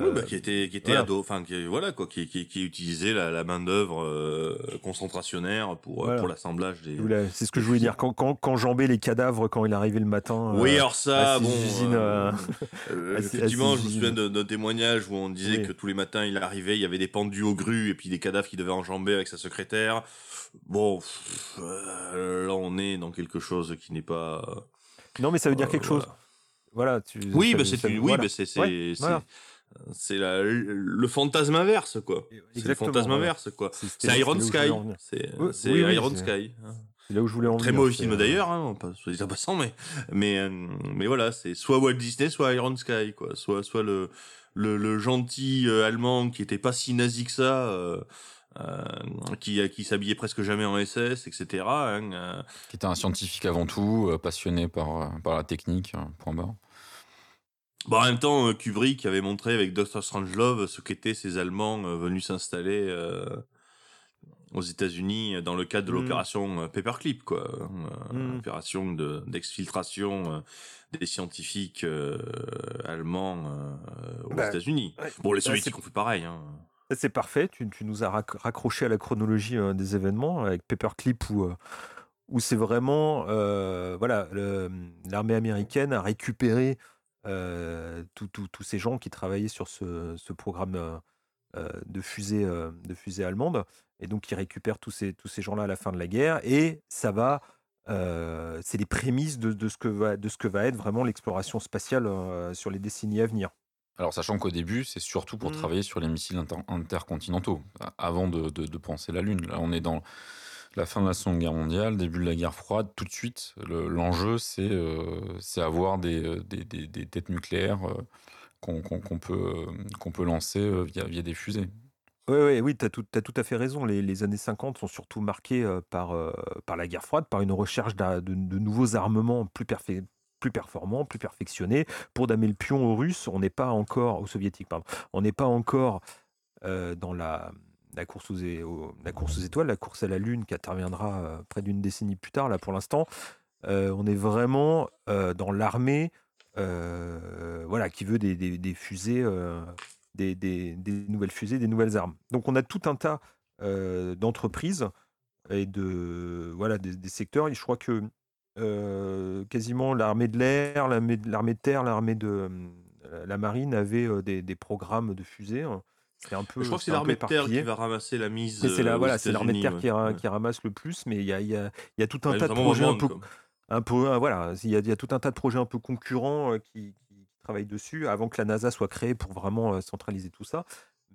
Speaker 8: Oui, bah, qui était, qui était
Speaker 7: voilà.
Speaker 8: ado, enfin, qui, voilà, quoi, qui, qui, qui utilisait la, la main-d'œuvre euh, concentrationnaire pour, euh,
Speaker 7: Voilà.
Speaker 8: pour l'assemblage des.
Speaker 7: C'est ce que je voulais dire. Quand, quand, quand jambait les cadavres quand il arrivait le matin.
Speaker 8: Oui,
Speaker 7: euh,
Speaker 8: alors ça,
Speaker 7: à
Speaker 8: bon.
Speaker 7: usines,
Speaker 8: euh,
Speaker 7: euh,
Speaker 8: euh, effectivement, je me souviens d'un témoignage où on disait
Speaker 7: Oui.
Speaker 8: que tous les matins, il arrivait, il y avait des pendus aux grues et puis des cadavres qui devaient enjamber avec sa secrétaire. Bon, pff, euh, là, on est dans quelque chose qui n'est pas.
Speaker 7: Non, mais ça veut dire
Speaker 8: Euh,
Speaker 7: quelque chose. Voilà. Tu,
Speaker 8: Oui, bah
Speaker 7: veut-
Speaker 8: c'est oui, bah c'est c'est le fantasme inverse quoi. C'est le
Speaker 7: Exactement,
Speaker 8: fantasme inverse quoi.
Speaker 7: C'est-
Speaker 8: Iron Sky. C'est
Speaker 7: Oui, oui,
Speaker 8: Iron
Speaker 7: c'est-
Speaker 8: Sky.
Speaker 7: C'est là où je voulais en
Speaker 8: Très
Speaker 7: venir,
Speaker 8: mauvais film
Speaker 7: euh,
Speaker 8: d'ailleurs, hein, pas soit dit en passant, mais mais euh, mais voilà, c'est soit Walt Disney, soit Iron Sky, quoi. Soit soit le le, le gentil euh, allemand qui était pas si nazi que ça, euh, euh, qui qui s'habillait presque jamais en SS, etc. hein, euh.
Speaker 6: Qui était un scientifique avant tout, euh, passionné par, par la technique, euh, point barre.
Speaker 8: Bon, en même temps, euh, Kubrick avait montré avec Doctor Strangelove ce qu'étaient ces Allemands euh, venus s'installer euh, aux États-Unis dans le cadre de
Speaker 7: Mm.
Speaker 8: l'opération Paperclip, quoi. Euh,
Speaker 7: Mm.
Speaker 8: Opération de- d'exfiltration des scientifiques euh, allemands euh, aux
Speaker 7: Bah,
Speaker 8: États-Unis.
Speaker 7: ouais.
Speaker 8: Bon, les
Speaker 7: Bah,
Speaker 8: soviétiques ont fait pareil. Hein.
Speaker 7: C'est parfait, tu, tu nous as rac- raccroché à la chronologie des événements avec Paperclip où, euh, où c'est vraiment euh, voilà le- l'armée américaine a récupéré tous tous- ces gens qui travaillaient sur ce, ce programme euh, euh, de fusée euh, de fusée allemande et donc ils récupèrent tous ces tous ces gens-là à la fin de la guerre et ça va euh, c'est les prémices de, de ce que va de ce que va être vraiment l'exploration spatiale euh, sur les décennies à venir.
Speaker 6: Alors, sachant qu'au début, c'est surtout pour
Speaker 7: Mm.
Speaker 6: travailler sur les missiles inter- intercontinentaux, avant de, de- de penser la Lune. Là, on est dans la fin de la Seconde Guerre mondiale, début de la guerre froide. Tout de suite, le- l'enjeu, c'est euh, avoir des, euh, des, des- des têtes nucléaires euh, qu'on peut, euh, qu'on peut lancer euh, via, via des fusées.
Speaker 7: Ouais, ouais, oui, tu as t'as tout à fait raison. Les, années 50 sont surtout marquées par, par la guerre froide, par une recherche de, de nouveaux armements plus, perfe- plus performants, plus perfectionnés, pour damer le pion aux Russes. On n'est pas encore, aux Soviétiques, pardon, on n'est pas encore dans la, la, course aux, étoiles, la course à la Lune qui interviendra euh, près d'une décennie plus tard. Là, pour l'instant, euh, on est vraiment euh, dans l'armée voilà, qui veut des, fusées, des, nouvelles fusées, des nouvelles armes. Donc on a tout un tas d'entreprises et de voilà des, secteurs. Et je crois que quasiment l'armée de l'air, l'armée de, terre, l'armée de la marine avait des, des programmes de fusées. hein. C'est un peu.
Speaker 8: Je crois que c'est l'armée de terre qui va ramasser la mise.
Speaker 7: C'est
Speaker 8: euh,
Speaker 7: la,
Speaker 8: aux
Speaker 7: voilà, c'est l'armée de terre qui, ra-
Speaker 8: ouais.
Speaker 7: qui ramasse le plus, mais il y a, il y a- il y a tout un
Speaker 8: Ouais,
Speaker 7: tas de projets un peu, un peu, euh, voilà, il y, a, il y a tout un tas de projets un peu concurrents euh, qui, qui travaillent dessus avant que la NASA soit créée pour vraiment euh, centraliser tout ça.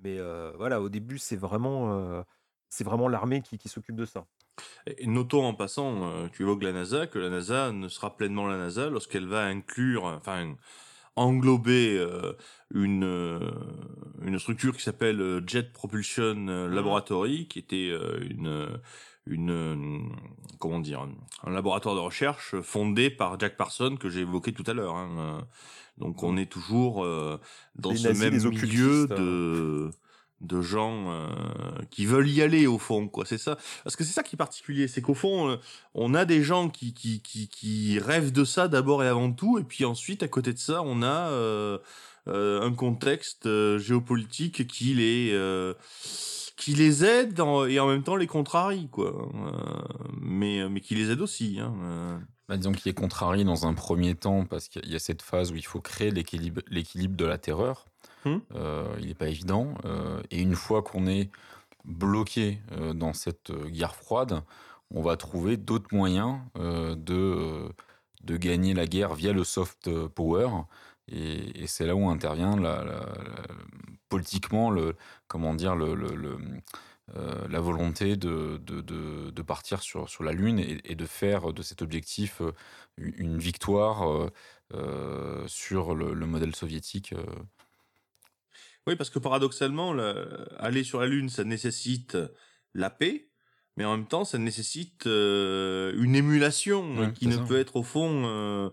Speaker 7: Mais euh, voilà, au début, c'est vraiment, euh, c'est vraiment l'armée qui, qui s'occupe de ça.
Speaker 8: Et notons en passant, euh, tu évoques la NASA, que la NASA ne sera pleinement la NASA lorsqu'elle va inclure, enfin, englober euh, une, euh, une structure qui s'appelle euh, Jet Propulsion euh, Laboratory, qui était euh, une, une, euh, comment dire, un laboratoire de recherche fondé par Jack Parson que j'ai évoqué tout à l'heure. hein. Donc on est toujours euh, dans
Speaker 7: Les
Speaker 8: ce
Speaker 7: nazis,
Speaker 8: même milieu de de gens euh, qui veulent y aller au fond quoi c'est ça parce que c'est ça qui est particulier c'est qu'au fond euh, on a des gens qui, qui qui qui rêvent de ça d'abord et avant tout et puis ensuite à côté de ça on a euh, un contexte géopolitique qui les qui les aide et en même temps les contrarie, quoi. mais, mais qui les aide aussi. Hein,
Speaker 6: bah, disons qu'il est contrarié dans un premier temps parce qu'il y a cette phase où il faut créer l'équilibre, de la terreur. Hum. il n'est pas évident. et une fois qu'on est bloqué dans cette guerre froide, on va trouver d'autres moyens de, de gagner la guerre via le soft power. Et, c'est là où intervient politiquement le, comment dire, la volonté de, de, partir sur, sur la Lune et, de faire de cet objectif une victoire sur le, modèle soviétique.
Speaker 8: Oui, parce que paradoxalement, aller sur la Lune, ça nécessite la paix, mais en même temps, ça nécessite une émulation qui ne peut être au fond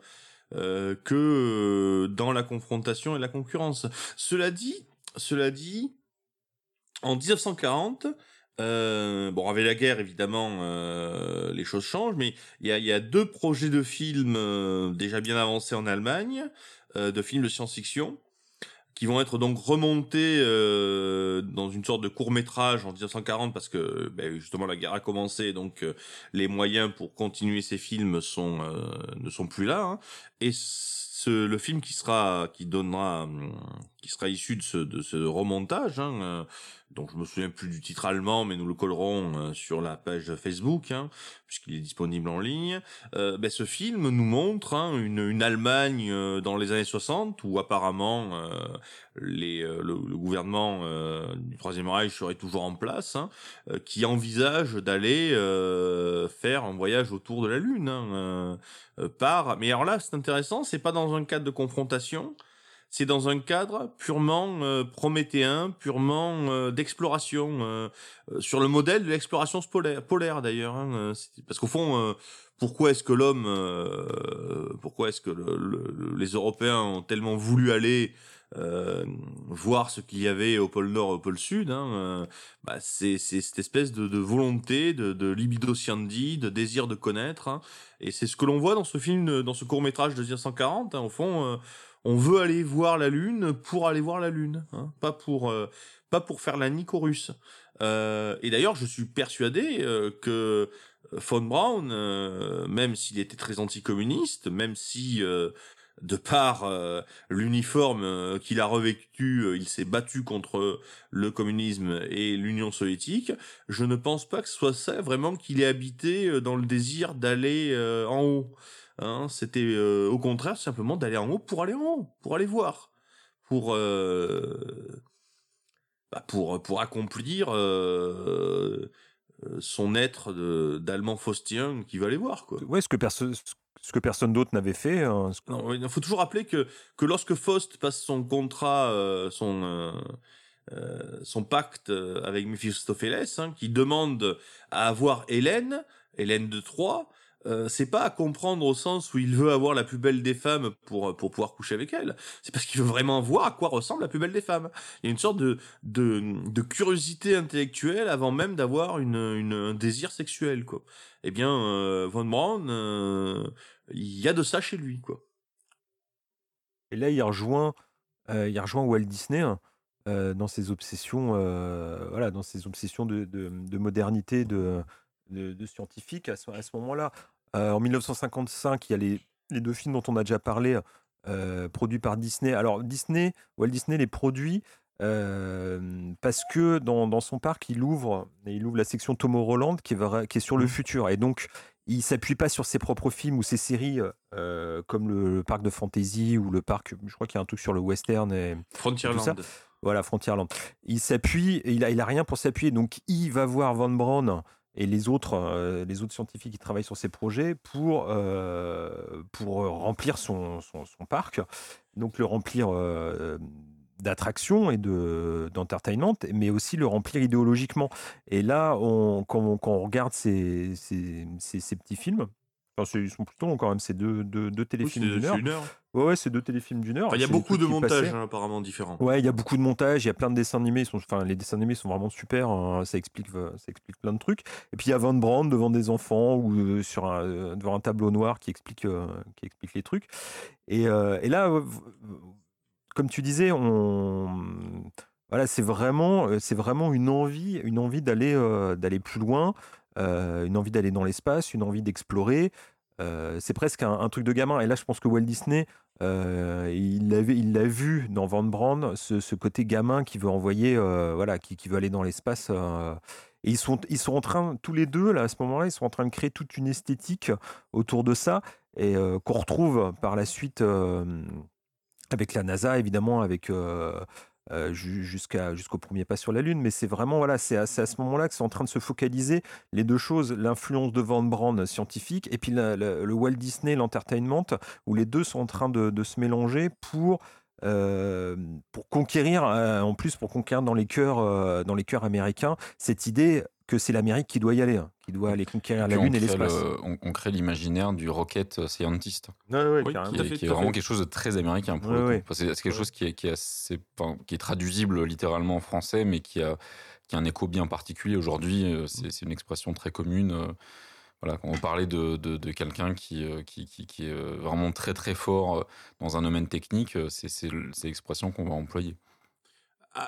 Speaker 8: euh, que dans la confrontation et la concurrence. Cela dit, cela dit, en 1940, euh, bon, avec la guerre, évidemment, euh, les choses changent, mais il y a, y a, deux projets de films euh, déjà bien avancés en Allemagne, euh, de films de science-fiction, qui vont être donc remontés euh, dans une sorte de court métrage en 1940 parce que ben, justement la guerre a commencé donc euh, les moyens pour continuer ces films sont euh, ne sont plus là hein. et ce, le film qui sera qui donnera qui sera issu de ce, de ce remontage hein, donc je me souviens plus du titre allemand, mais nous le collerons euh, sur la page Facebook, hein, puisqu'il est disponible en ligne. Euh, ben, ce film nous montre hein, une, une, Allemagne euh, dans les années 60, où apparemment euh, les, le, le, gouvernement du Troisième Reich serait toujours en place, hein, qui envisage d'aller faire un voyage autour de la Lune. Hein, par... Mais alors là, c'est intéressant, c'est pas dans un cadre de confrontation, c'est dans un cadre purement euh, prométhéen, purement euh, d'exploration, euh, sur le modèle de l'exploration polaire, d'ailleurs. Hein, parce qu'au fond, pourquoi est-ce que l'homme, pourquoi est-ce que le, les Européens ont tellement voulu aller voir ce qu'il y avait au pôle Nord, au pôle Sud, hein, bah c'est cette espèce de, de volonté, de, de libido sciendi, de désir de connaître, hein, et c'est ce que l'on voit dans ce film, dans ce court métrage de 1940. Hein, au fond, on veut aller voir la Lune pour aller voir la Lune, hein, pas pour euh, pas pour faire la nique aux Russes. Euh, et d'ailleurs, je suis persuadé euh, que von Braun, même s'il était très anticommuniste, même si de par l'uniforme qu'il a revêtu, il s'est battu contre le communisme et l'Union soviétique, je ne pense pas que ce soit ça vraiment qu'il ait habité dans le désir d'aller en haut. Hein, c'était euh, au contraire simplement d'aller en haut pour aller en haut, pour aller voir, pour euh, bah pour pour accomplir euh, son être d'allemand faustien qui va aller voir quoi.
Speaker 7: Ouais, ce que personne ce que personne d'autre n'avait fait. Hein,
Speaker 8: il faut toujours rappeler que que lorsque Faust passe son contrat, son son pacte avec Mephistopheles, hein, qui demande à avoir Hélène, Hélène de Troie, euh, c'est pas à comprendre au sens où il veut avoir la plus belle des femmes pour euh, pour pouvoir coucher avec elle. C'est parce qu'il veut vraiment voir à quoi ressemble la plus belle des femmes. Il y a une sorte de de, curiosité intellectuelle avant même d'avoir une, une, un désir sexuel quoi. Eh bien euh, Von Braun, il y a de ça chez lui quoi.
Speaker 7: Et là il rejoint il rejoint Walt Disney. Hein, dans ses obsessions, voilà, dans ses obsessions de, de, de modernité, de, de, à ce, à ce moment-là. Euh, en 1955, il y a les, les, deux films dont on a déjà parlé, euh, produits par Disney. Alors Disney, Walt Disney les produit euh, parce que dans, dans, son parc, il ouvre, il ouvre la section Tomorrowland qui est, qui est sur le mmh. futur. Et donc, il s'appuie pas sur ses propres films ou ses séries euh, comme le, parc de fantasy ou le parc, je crois qu'il y a un truc sur le western et
Speaker 8: Frontierland.
Speaker 7: Voilà, Frontierland. Il s'appuie, il a, il a rien pour s'appuyer. Donc, il va voir Van Braun et les autres, euh, les autres scientifiques qui travaillent sur ces projets pour, euh, pour remplir son, son, parc, donc le remplir euh, d'attractions et d'entertainment, mais aussi le remplir idéologiquement. Et là, quand, on, regarde ces, ces, ces petits films, Enfin, ils sont plutôt longs quand même, c'est deux, deux, deux téléfilms oui, d'une heure. Ouais, ouais c'est deux téléfilms d'une heure.
Speaker 8: Il y a beaucoup de montages hein, apparemment différents.
Speaker 7: Ouais, il y a beaucoup de montages, il y a plein de dessins animés. Sont, enfin, les dessins animés sont vraiment super, hein, ça, explique, ça explique plein de trucs. Et puis il y a Van Brand devant des enfants ou euh, sur un, euh, devant un tableau noir qui explique, euh, qui explique les trucs. Et, euh, et là, comme tu disais, on, voilà, c'est vraiment, c'est vraiment une envie, une envie d'aller, d'aller plus loin, une envie d'aller dans l'espace, une envie d'explorer. c'est presque un, truc de gamin. Et là, je pense que Walt Disney, il l'avait, il l'a vu dans Van Brand, ce, côté gamin qui veut envoyer, voilà, qui, veut aller dans l'espace. et ils sont, ils sont en train, tous les deux, là, à ce moment-là, ils sont en train de créer toute une esthétique autour de ça et qu'on retrouve par la suite avec la NASA, évidemment, avec jusqu'à jusqu'au premier pas sur la Lune. Mais c'est vraiment, voilà, c'est à, ce moment-là que c'est en train de se focaliser les deux choses, l'influence de Van Braun scientifique et puis le Walt Disney, l'entertainment, où les deux sont en train de, se mélanger pour pour conquérir, en plus pour conquérir dans les cœurs, dans les cœurs américains, cette idée que c'est l'Amérique qui doit y aller, hein, qui doit aller conquérir la Lune et l'espace.
Speaker 6: On, crée l'imaginaire du rocket scientist,
Speaker 7: oui,
Speaker 6: qui, est, vraiment quelque chose de très américain pour le coup. c'est quelque chose qui est, qui, est assez, qui est traduisible littéralement en français, mais qui a, qui a un écho bien particulier aujourd'hui. Euh, c'est une expression très commune. Euh, voilà, quand on parlait de, de, quelqu'un qui, euh, qui, qui, qui, est vraiment très très fort dans un domaine technique, c'est l'expression qu'on va employer.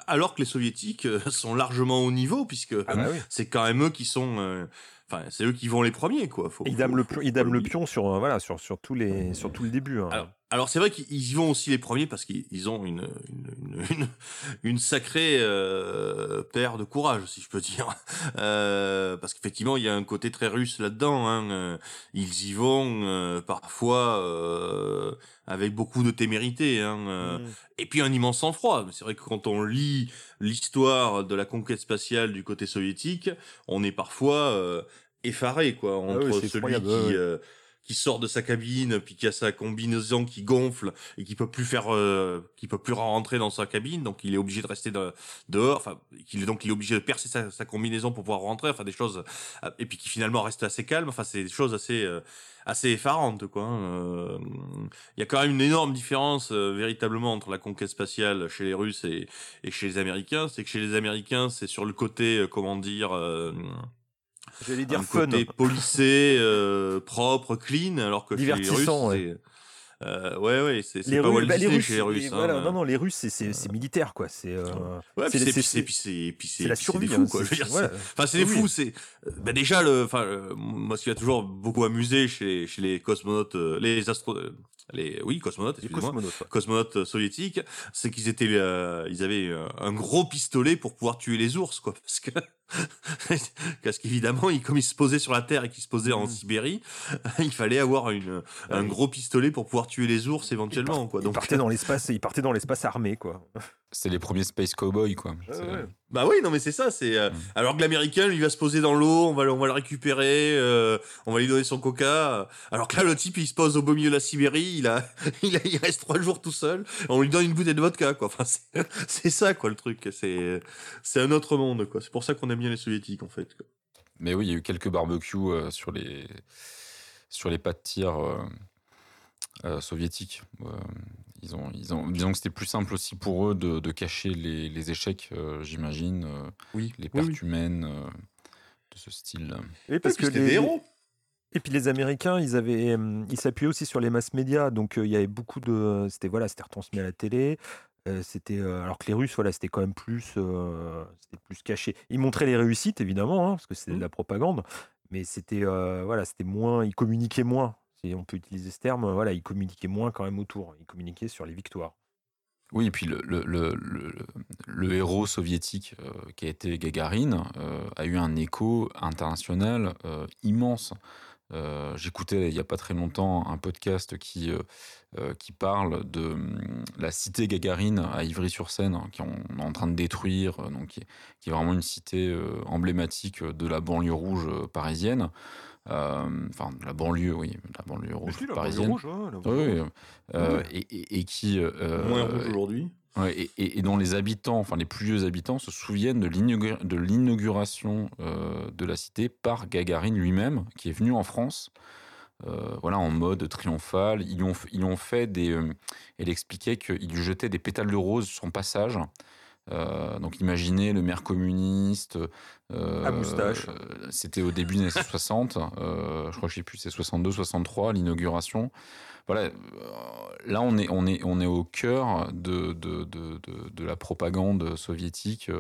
Speaker 8: Alors que les soviétiques euh, sont largement au niveau puisque ah bah c'est quand même eux qui sont euh, enfin c'est eux qui vont les premiers quoi
Speaker 7: faut, ils dament le, pion sur euh, voilà sur sur tous les sur tout le début hein.
Speaker 8: Alors c'est vrai qu'ils y vont aussi les premiers parce qu'ils ont une, une, une, une sacrée euh, paire de courage, si je peux dire. Euh, parce qu'effectivement, il y a un côté très russe là-dedans. Hein. Euh, ils y vont euh, parfois euh, avec beaucoup de témérité. Hein. Mmh. Et puis un immense sang-froid. C'est vrai que quand on lit l'histoire de la conquête spatiale du côté soviétique, on est parfois effaré quoi ah entre celui qui qui sort de sa cabine, puis qui a sa combinaison qui gonfle et qui peut plus faire, euh, qui peut plus rentrer dans sa cabine, donc il est obligé de rester dehors. Enfin, qu'il donc il est obligé de percer sa, combinaison pour pouvoir rentrer. Enfin, des choses euh, et puis qui finalement reste assez calme. Enfin, c'est des choses assez euh, assez effarantes quoi. Hein. Il y a quand même une énorme différence véritablement entre la conquête spatiale chez les Russes et, et chez les Américains. C'est que chez les Américains, c'est sur le côté comment dire
Speaker 7: J'allais dire
Speaker 8: un
Speaker 7: fun.
Speaker 8: côté policé, euh, propre, clean, alors que chez les Russes, ouais. Euh, ouais, ouais, c'est pas Walt bah, Disney chez les Russes. Hein,
Speaker 7: voilà, non, non, les Russes, c'est militaire, quoi. C'est. Euh,
Speaker 8: ouais, puis c'est la survie, fou, hein, quoi. Enfin, c'est des fous. C'est bah, déjà le. Enfin, moi, ce qui a toujours beaucoup amusé chez chez les cosmonautes, les astro les oui cosmonautes, cosmonautes, cosmonautes soviétiques, c'est qu'ils étaient, ils avaient un gros pistolet pour pouvoir tuer les ours, quoi, parce que parce qu'évidemment, comme ils se posaient sur la Terre et qu'ils se posaient en mmh. Sibérie, il fallait avoir une, un gros pistolet pour pouvoir tuer les ours éventuellement. Quoi.
Speaker 7: Donc... Ils partaient dans l'espace, ils partaient dans l'espace armé, quoi.
Speaker 6: C'était les premiers space cowboys, quoi.
Speaker 8: Bah oui, non mais c'est ça. C'est euh, mmh. alors que l'américain, lui, va se poser dans l'eau, on va, on va le récupérer, euh, on va lui donner son coca. Alors que là, le type, il se pose au beau milieu de la Sibérie, il a, il, il reste trois jours tout seul, on lui donne une bouteille de vodka, quoi. Enfin, c'est ça, quoi, le truc. C'est, c'est un autre monde, quoi. C'est pour ça qu'on bien les soviétiques en fait.
Speaker 6: Mais oui, il y a eu quelques barbecues euh, sur les sur les pas de tir soviétiques. Ils ont, ils ont, disons que c'était plus simple aussi pour eux de, de cacher les, les échecs, j'imagine,
Speaker 7: oui,
Speaker 6: les pertes humaines de ce style.
Speaker 7: Oui, parce que les héros. Et puis les Américains, ils avaient, ils s'appuyaient aussi sur les masses médias, donc il y avait beaucoup de, c'était voilà, c'était retransmis à la télé, c'était alors que les Russes, voilà, c'était quand même plus, c'était plus caché. Ils montraient les réussites évidemment, hein, parce que c'était de mmh. la propagande, mais c'était voilà, c'était moins, ils communiquaient moins. On peut utiliser ce terme, voilà, ils communiquaient moins quand même autour. Ils communiquaient sur les victoires.
Speaker 6: Oui, et puis le, héros soviétique qui a été Gagarine a eu un écho international immense. J'écoutais il n'y a pas très longtemps un podcast qui euh, qui parle de hum, la cité Gagarine à Ivry-sur-Seine, hein, qui on est en train de détruire, euh, donc qui est, vraiment une cité euh, emblématique de la banlieue rouge parisienne. Enfin, la banlieue, oui, la banlieue rouge parisienne. oui, et, et, qui
Speaker 8: moins rouge aujourd'hui.
Speaker 6: et, et, dont les habitants, enfin les plus vieux habitants, se souviennent de l'inauguration de la cité par Gagarine lui-même, qui est venu en France euh, voilà, en mode triomphal. Ils ont, ils ont fait des. Euh, elle expliquait qu'il lui jetait des pétales de rose sur son passage. Euh, donc imaginez le maire communiste.
Speaker 7: à moustache.
Speaker 6: C'était au début des années 60. je crois que je sais plus, c'est 62, 63 l'inauguration. voilà, euh, là on est, on est, on est au cœur de, de, de, de la propagande soviétique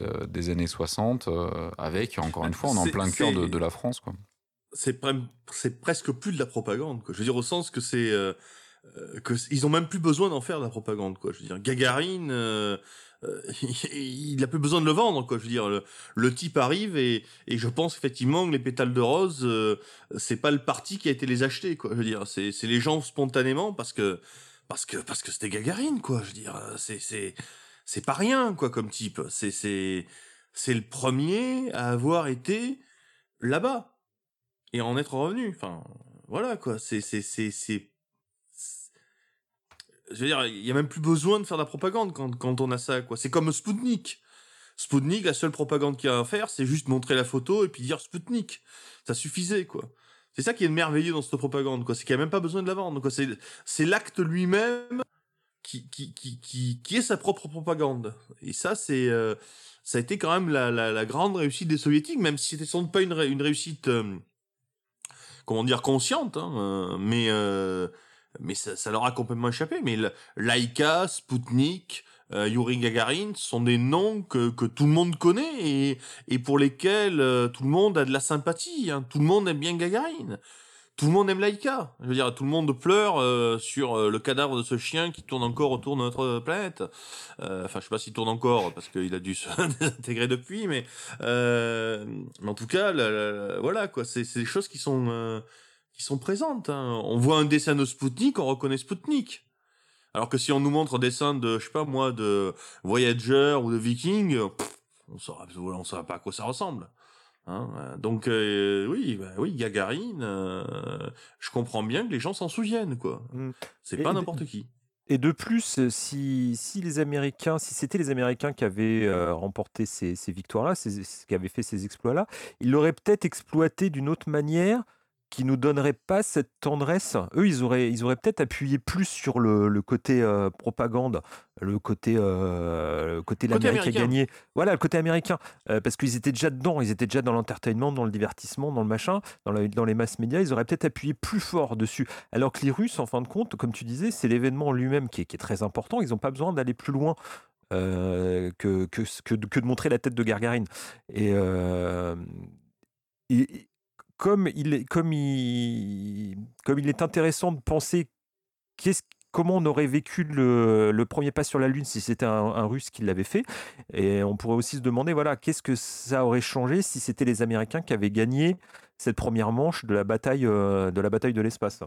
Speaker 6: euh, des années 60, avec, encore une fois, on est en plein cœur de, de, la France. Quoi.
Speaker 8: C'est, presque plus de la propagande. Quoi. Je veux dire, au sens que c'est... que ils ont même plus besoin d'en faire de la propagande quoi je veux dire Gagarine euh, il a plus besoin de le vendre, quoi. Je veux dire, le, type arrive et, et, je pense effectivement que les pétales de rose, euh, c'est pas le parti qui a été les acheter, quoi. Je veux dire, c'est les gens spontanément parce que parce que parce que c'était Gagarine, quoi. Je veux dire, c'est c'est c'est pas rien, quoi, comme type. C'est c'est c'est le premier à avoir été là-bas et en être revenu. Enfin, voilà, quoi. C'est c'est c'est c'est je veux dire, il y a même plus besoin de faire de la propagande quand, quand on a ça, quoi. C'est comme Spoutnik. Spoutnik, la seule propagande qu'il y a à faire, c'est juste montrer la photo et puis dire Spoutnik. Ça suffisait, quoi. C'est ça qui est merveilleux dans cette propagande, quoi. C'est qu'il n'y a même pas besoin de la vendre, quoi. C'est, l'acte lui-même qui, qui, qui, qui, qui est sa propre propagande. Et ça, c'est, euh, ça a été quand même la, la, grande réussite des soviétiques, même si c'était sans doute pas une, une réussite, euh, comment dire, consciente, hein, euh, mais, ça, ça, leur a complètement échappé. Mais Laika, Sputnik, euh, Yuri Gagarin sont des noms que, que, tout le monde connaît et, et pour lesquels euh, tout le monde a de la sympathie. Hein. Tout le monde aime bien Gagarin. Tout le monde aime Laika. Je veux dire, tout le monde pleure euh, sur euh, le cadavre de ce chien qui tourne encore autour de notre planète. Enfin, je sais pas s'il tourne encore parce qu'il a dû se désintégrer depuis, mais, mais en tout cas, voilà quoi. C'est des choses qui sont qui sont présentes. Hein. On voit un dessin de Spoutnik, on reconnaît Spoutnik. Alors que si on nous montre un dessin de, je sais pas moi, de Voyager ou de Viking, on saura, on saura pas à quoi ça ressemble. Hein. Donc euh, oui, bah, oui, Gagarine, euh, je comprends bien que les gens s'en souviennent, quoi. Mmh. C'est pas n'importe qui.
Speaker 7: Et de plus, si, si les Américains, si c'était les Américains qui avaient euh, remporté ces, ces victoires-là, qui avaient fait ces exploits-là, ils l'auraient peut-être exploité d'une autre manière qui nous donnerait pas cette tendresse. Eux, ils auraient, ils auraient peut-être appuyé plus sur le, le côté euh, propagande, le côté, euh, côté, l'Amérique a gagné. Voilà, le côté américain, euh, parce qu'ils étaient déjà dedans, ils étaient déjà dans l'entertainment, dans le divertissement, dans le machin, dans, dans les masses médias. Ils auraient peut-être appuyé plus fort dessus. Alors que les Russes, en fin de compte, comme tu disais, c'est l'événement lui-même qui est, qui est, très important. Ils n'ont pas besoin d'aller plus loin. que, que, que, de montrer la tête de Gargarine. Et, et, comme il est, intéressant de penser comment on aurait vécu le, premier pas sur la Lune si c'était un, Russe qui l'avait fait. Et on pourrait aussi se demander, voilà, qu'est-ce que ça aurait changé si c'était les Américains qui avaient gagné cette première manche de la bataille euh, de la bataille de l'espace?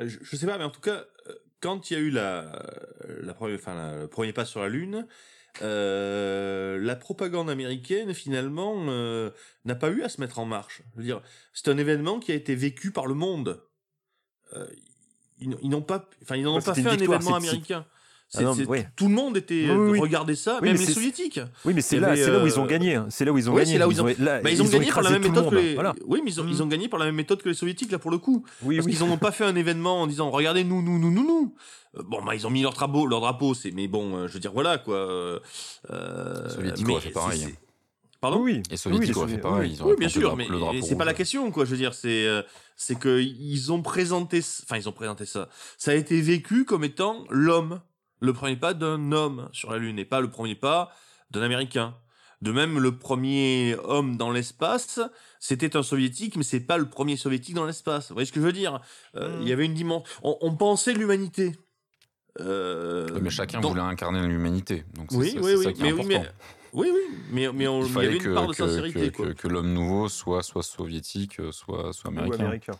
Speaker 8: Euh, je, ne sais pas, mais en tout cas, euh, quand il y a eu le premier pas sur la Lune, euh, la propagande américaine finalement euh, n'a pas eu à se mettre en marche. Je veux dire, c'est un événement qui a été vécu par le monde. Euh, ils, n'ont pas, enfin ils n'ont pas fait un événement américain. Ah tout le monde était regardait ça, même les soviétiques.
Speaker 7: Oui, mais c'est là, là où ils ont gagné. C'est là où ils ont gagné.
Speaker 8: Là où ils ont, ils ont, gagné par la même méthode que les. Oui, mais ils ont, ils ont, gagné par la même méthode que les soviétiques là pour le coup. Oui, Parce qu'ils n'ont pas fait un événement en disant regardez nous, nous, nous, nous, nous. Euh, bon, bah, ils ont mis leur drapeau, leur drapeau, c'est, mais bon, euh, je veux dire, voilà, quoi. Euh,
Speaker 6: Soviétique aurait fait pareil.
Speaker 8: Pardon
Speaker 7: Oui,
Speaker 6: et Soviétique auraient fait pareil.
Speaker 8: oui, bien sûr, mais c'est pas la question, quoi. Je veux dire, c'est, c'est que ils ont présenté, enfin, ils ont présenté ça. Ça a été vécu comme étant l'homme, le premier pas d'un homme sur la Lune, et pas le premier pas d'un Américain. De même, le premier homme dans l'espace, c'était un soviétique, mais c'est pas le premier soviétique dans l'espace. Vous voyez ce que je veux dire? Il y hmm. avait une dimension. On, on pensait l'humanité.
Speaker 6: Euh, mais chacun voulait incarner l'humanité. Donc
Speaker 8: oui,
Speaker 6: c'est,
Speaker 8: oui, oui,
Speaker 6: ça qui
Speaker 8: mais, oui, mais, oui, oui, mais, mais on, il,
Speaker 6: fallait
Speaker 8: y avait
Speaker 6: que,
Speaker 8: une part de
Speaker 6: que,
Speaker 8: sincérité.
Speaker 6: Que, que, l'homme nouveau soit, soit soviétique, soit, soit américain.
Speaker 7: américain.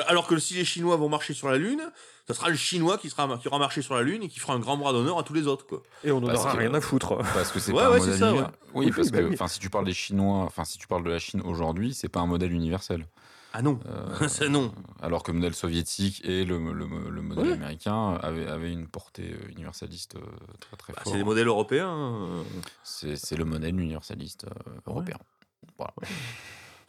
Speaker 8: Alors que si les Chinois vont marcher sur la Lune, ça sera le Chinois qui, sera, qui aura marché sur la Lune et qui fera un grand bras d'honneur à tous les autres. Quoi.
Speaker 7: Et on n'en aura rien à foutre.
Speaker 6: Parce que c'est
Speaker 8: ouais,
Speaker 6: pas
Speaker 8: ouais,
Speaker 6: un modèle
Speaker 8: ça,
Speaker 6: univers-
Speaker 8: ouais.
Speaker 6: Oui,
Speaker 7: Oui,
Speaker 6: parce
Speaker 7: bah
Speaker 6: que
Speaker 7: oui.
Speaker 6: si tu parles des Chinois, enfin si tu parles de la Chine aujourd'hui, c'est pas un modèle universel.
Speaker 8: Ah non,
Speaker 6: Euh,
Speaker 8: ça non.
Speaker 6: Alors que le modèle soviétique et le, le, le modèle
Speaker 8: Ouais.
Speaker 6: américain avaient, avaient une portée euh, universaliste euh, très très
Speaker 8: Bah,
Speaker 6: forte.
Speaker 8: c'est des modèles européens. hein.
Speaker 6: C'est c'est le modèle universaliste euh, européen. Voilà.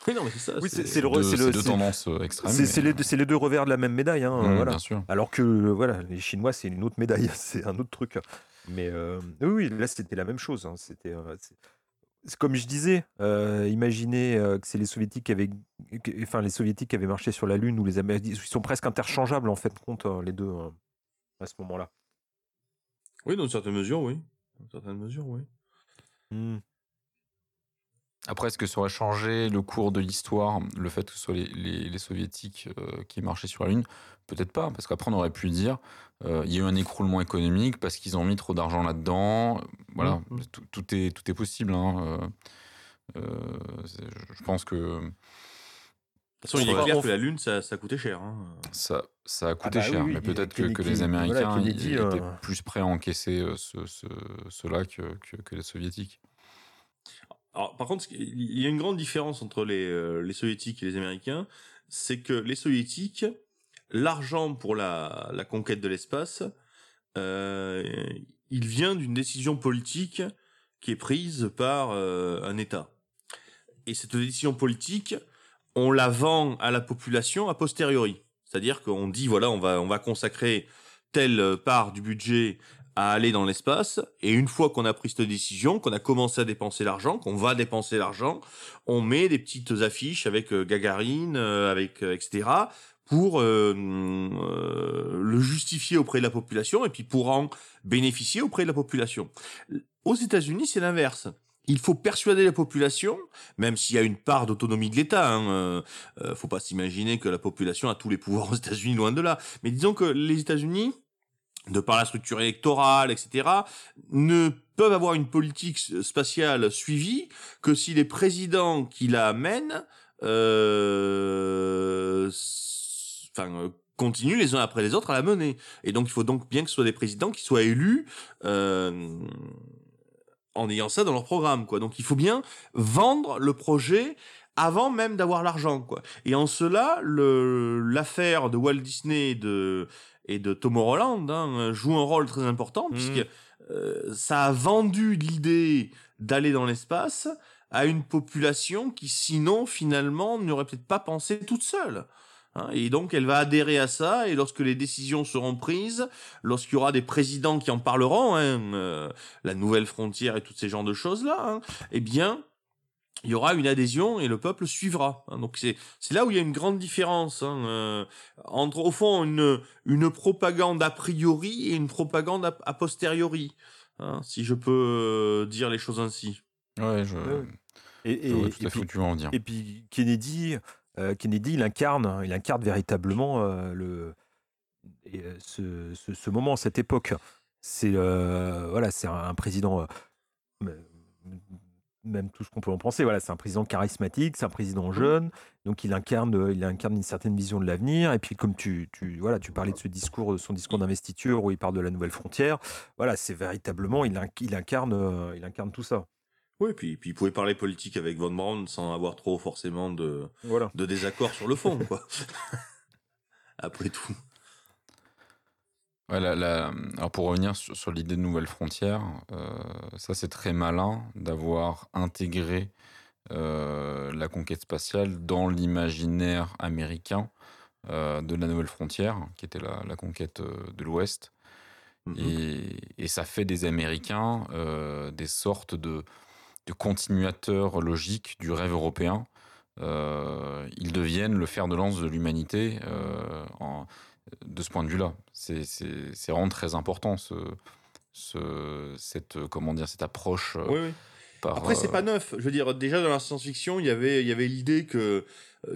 Speaker 8: Oui, non, mais c'est ça.
Speaker 7: Oui, c'est- le
Speaker 6: deux,
Speaker 7: c'est
Speaker 6: c'est
Speaker 7: le-
Speaker 6: deux
Speaker 7: c'est-
Speaker 6: tendances extrêmes.
Speaker 7: C'est
Speaker 6: mais-
Speaker 7: c'est les, deux- c'est les deux revers de la même médaille. Hein,
Speaker 6: Mmh,
Speaker 7: voilà.
Speaker 6: Bien sûr.
Speaker 7: Alors que voilà, les Chinois, c'est une autre médaille, c'est un autre truc. Mais euh, oui, là, c'était la même chose. hein, C'était, euh, c'est- comme je disais, euh, imaginez euh, que c'est les soviétiques qui avaient, enfin les soviétiques qui avaient marché sur la lune ou les Américains, ils sont presque interchangeables en fait compte les deux à ce moment-là.
Speaker 8: Oui, dans une certaine mesure, oui. Dans une certaine mesure, oui.
Speaker 6: Mmh. Après, est-ce que ça aurait changé le cours de l'histoire, le fait que ce soit les, soviétiques euh, qui marchaient sur la Lune? Peut-être pas, parce qu'après on aurait pu dire euh, il y a eu un écroulement économique parce qu'ils ont mis trop d'argent là-dedans. Voilà, mmh, mmh. Tout, est, tout est possible. Hein, euh, je pense que. De
Speaker 8: toute façon, il est clair que la Lune, ça, ça coûtait cher. Hein.
Speaker 6: Ça, ça a coûté ah bah cher, mais peut-être que, les Américains étaient plus prêts à encaisser ce, cela que, que les Soviétiques.
Speaker 8: Alors, par contre, il y a une grande différence entre les, euh, les soviétiques et les américains, c'est que les soviétiques, l'argent pour la, la conquête de l'espace, euh, il vient d'une décision politique qui est prise par euh, un État. Et cette décision politique, on la vend à la population a posteriori. C'est-à-dire qu'on dit, voilà, on va, on va consacrer telle part du budget à aller dans l'espace. Et une fois qu'on a pris cette décision, qu'on a commencé à dépenser l'argent, qu'on va dépenser l'argent, on met des petites affiches avec euh, Gagarine, euh, avec euh, etc. pour le justifier auprès de la population et puis pour en bénéficier auprès de la population. Aux États-Unis, c'est l'inverse. Il faut persuader la population, même s'il y a une part d'autonomie de l'État. Hein, faut pas s'imaginer que la population a tous les pouvoirs aux États-Unis, loin de là. Mais disons que les États-Unis de par la structure électorale, etc., ne peuvent avoir une politique spatiale suivie que si les présidents qui la mènent, euh, enfin, continuent les uns après les autres à la mener. Et donc, il faut donc bien que ce soit des présidents qui soient élus euh, en ayant ça dans leur programme, quoi. Donc, il faut bien vendre le projet avant même d'avoir l'argent, quoi. Et en cela, l'affaire de Walt Disney de et de Tomorrowland hein, joue un rôle très important mmh. puisque euh, ça a vendu l'idée d'aller dans l'espace à une population qui sinon finalement n'aurait peut-être pas pensé toute seule. Hein. et donc elle va adhérer à ça et lorsque les décisions seront prises, lorsqu'il y aura des présidents qui en parleront, hein, euh, la nouvelle frontière et tous ces genres de choses là, eh bien il y aura une adhésion et le peuple suivra. Hein. Donc c'est c'est là où il y a une grande différence hein, euh, entre au fond une une propagande a priori et une propagande a, posteriori, hein, si je peux euh, dire les choses ainsi.
Speaker 6: Ouais, je. Et, et, tout à fait tu en dire.
Speaker 7: Et puis Kennedy, euh, Kennedy, il incarne, il incarne véritablement le ce, ce, ce, moment, cette époque. C'est voilà, c'est un, un président même tout ce qu'on peut en penser. Voilà, c'est un président charismatique, c'est un président mmh. jeune, donc il incarne, il incarne une certaine vision de l'avenir. Et puis, comme tu, tu, voilà, tu parlais de ce discours, son discours d'investiture où il parle de la nouvelle frontière, voilà, c'est véritablement, il, il, incarne, euh, il incarne tout ça.
Speaker 8: Oui, puis, puis il pouvait parler politique avec Von Braun sans avoir trop forcément de, voilà. de désaccord sur le fond, quoi. Après tout.
Speaker 6: Ouais, alors pour revenir sur, l'idée de nouvelles frontières, euh, ça c'est très malin d'avoir intégré euh, la conquête spatiale dans l'imaginaire américain euh, de la nouvelle frontière, qui était la, conquête de l'Ouest. Mm-hmm. Et, ça fait des Américains des sortes de, de continuateurs logiques du rêve européen. ils deviennent le fer de lance de l'humanité en de ce point de vue-là. C'est vraiment très important, ce, ce, cette, comment dire, cette approche.
Speaker 8: Euh, oui, oui. Après, c'est pas euh, neuf. Je veux dire, déjà dans la science-fiction, il y avait, il y avait l'idée que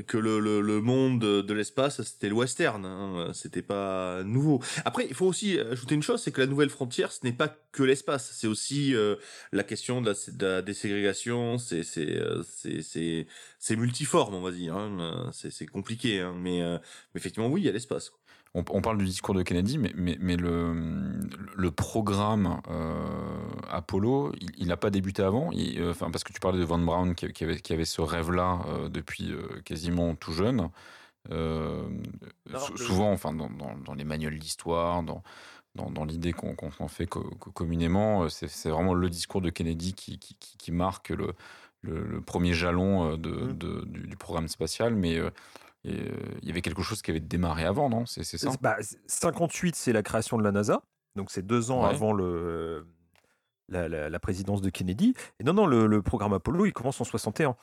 Speaker 8: que le, le, monde de l'espace, c'était le western. Hein. C'était pas nouveau. Après, il faut aussi ajouter une chose, c'est que la nouvelle frontière, ce n'est pas que l'espace. C'est aussi euh, la question de la, déségrégation. C'est c'est c'est c'est multiforme, on va dire. Hein. C'est compliqué, hein. mais, mais effectivement, oui, il y a l'espace
Speaker 6: on, parle du discours de Kennedy, mais, mais, le, le, programme euh, Apollo, il n'a pas débuté avant. Euh, enfin, parce que tu parlais de Von Braun qui, avait, qui avait, ce rêve-là euh, depuis quasiment tout jeune. souvent, enfin, dans, dans, les manuels d'histoire, dans, dans, l'idée qu'on en fait communément, c'est vraiment le discours de Kennedy qui, marque le, le, premier jalon de, mmh. de, du, programme spatial. Mais euh, il y avait quelque chose qui avait démarré avant, non? C'est ça
Speaker 7: bah, 58, c'est la création de la NASA. Donc c'est deux ans avant le, la, présidence de Kennedy. Et non, non, le, programme Apollo, il commence en 61.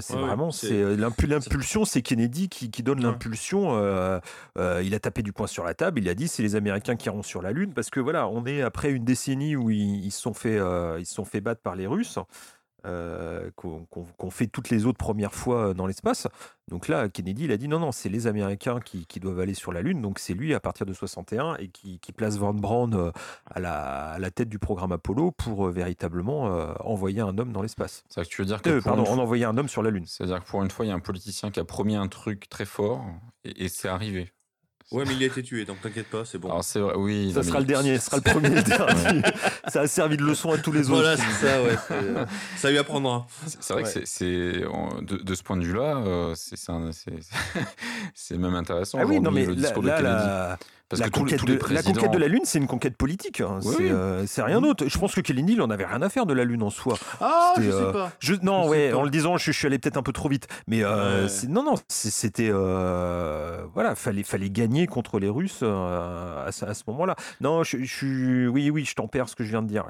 Speaker 7: C'est vraiment, c'est l'impulsion, c'est Kennedy qui, donne l'impulsion. il a tapé du poing sur la table. Il a dit, c'est les Américains qui iront sur la Lune parce que voilà, on est après une décennie où ils, se sont fait, ils se sont fait battre par les Russes. Euh, qu'on fait toutes les autres premières fois dans l'espace. Donc là, Kennedy, il a dit non, non, c'est les Américains qui, doivent aller sur la Lune. Donc c'est lui à partir de 61 et qui, place Van Braun euh, à la, tête du programme Apollo pour euh, véritablement envoyer un homme dans l'espace.
Speaker 6: C'est que tu veux dire que
Speaker 7: pardon, on envoyait un homme sur la Lune.
Speaker 6: C'est-à-dire que pour une fois, il y a un politicien qui a promis un truc très fort et c'est arrivé.
Speaker 8: Ouais, mais il a été tué, donc t'inquiète pas, c'est bon.
Speaker 6: Alors c'est vrai, oui.
Speaker 7: Ça sera le dernier, ce sera le premier le dernier. ça a servi de leçon à tous les autres.
Speaker 8: Voilà, c'est ça, ouais. Euh, ça lui apprendra.
Speaker 6: C'est vrai que c'est, de, de, ce point de vue-là, euh, c'est, même intéressant.
Speaker 7: Ah oui, non, mais le discours là, de Kennedy. Parce la, que conquête tous les, de, la conquête de la Lune, c'est une conquête politique. Hein. Euh, c'est rien d'autre. Je pense que Kennedy, il en avait rien à faire de la Lune en soi.
Speaker 8: Ah, je sais pas.
Speaker 7: Je, non, ouais, en le disant, je, suis allé peut-être un peu trop vite. Mais non, non, c'était. voilà, fallait, fallait gagner contre les Russes à, à, ce moment-là. Non, je, suis. Oui, oui, je tempère ce que je viens de dire.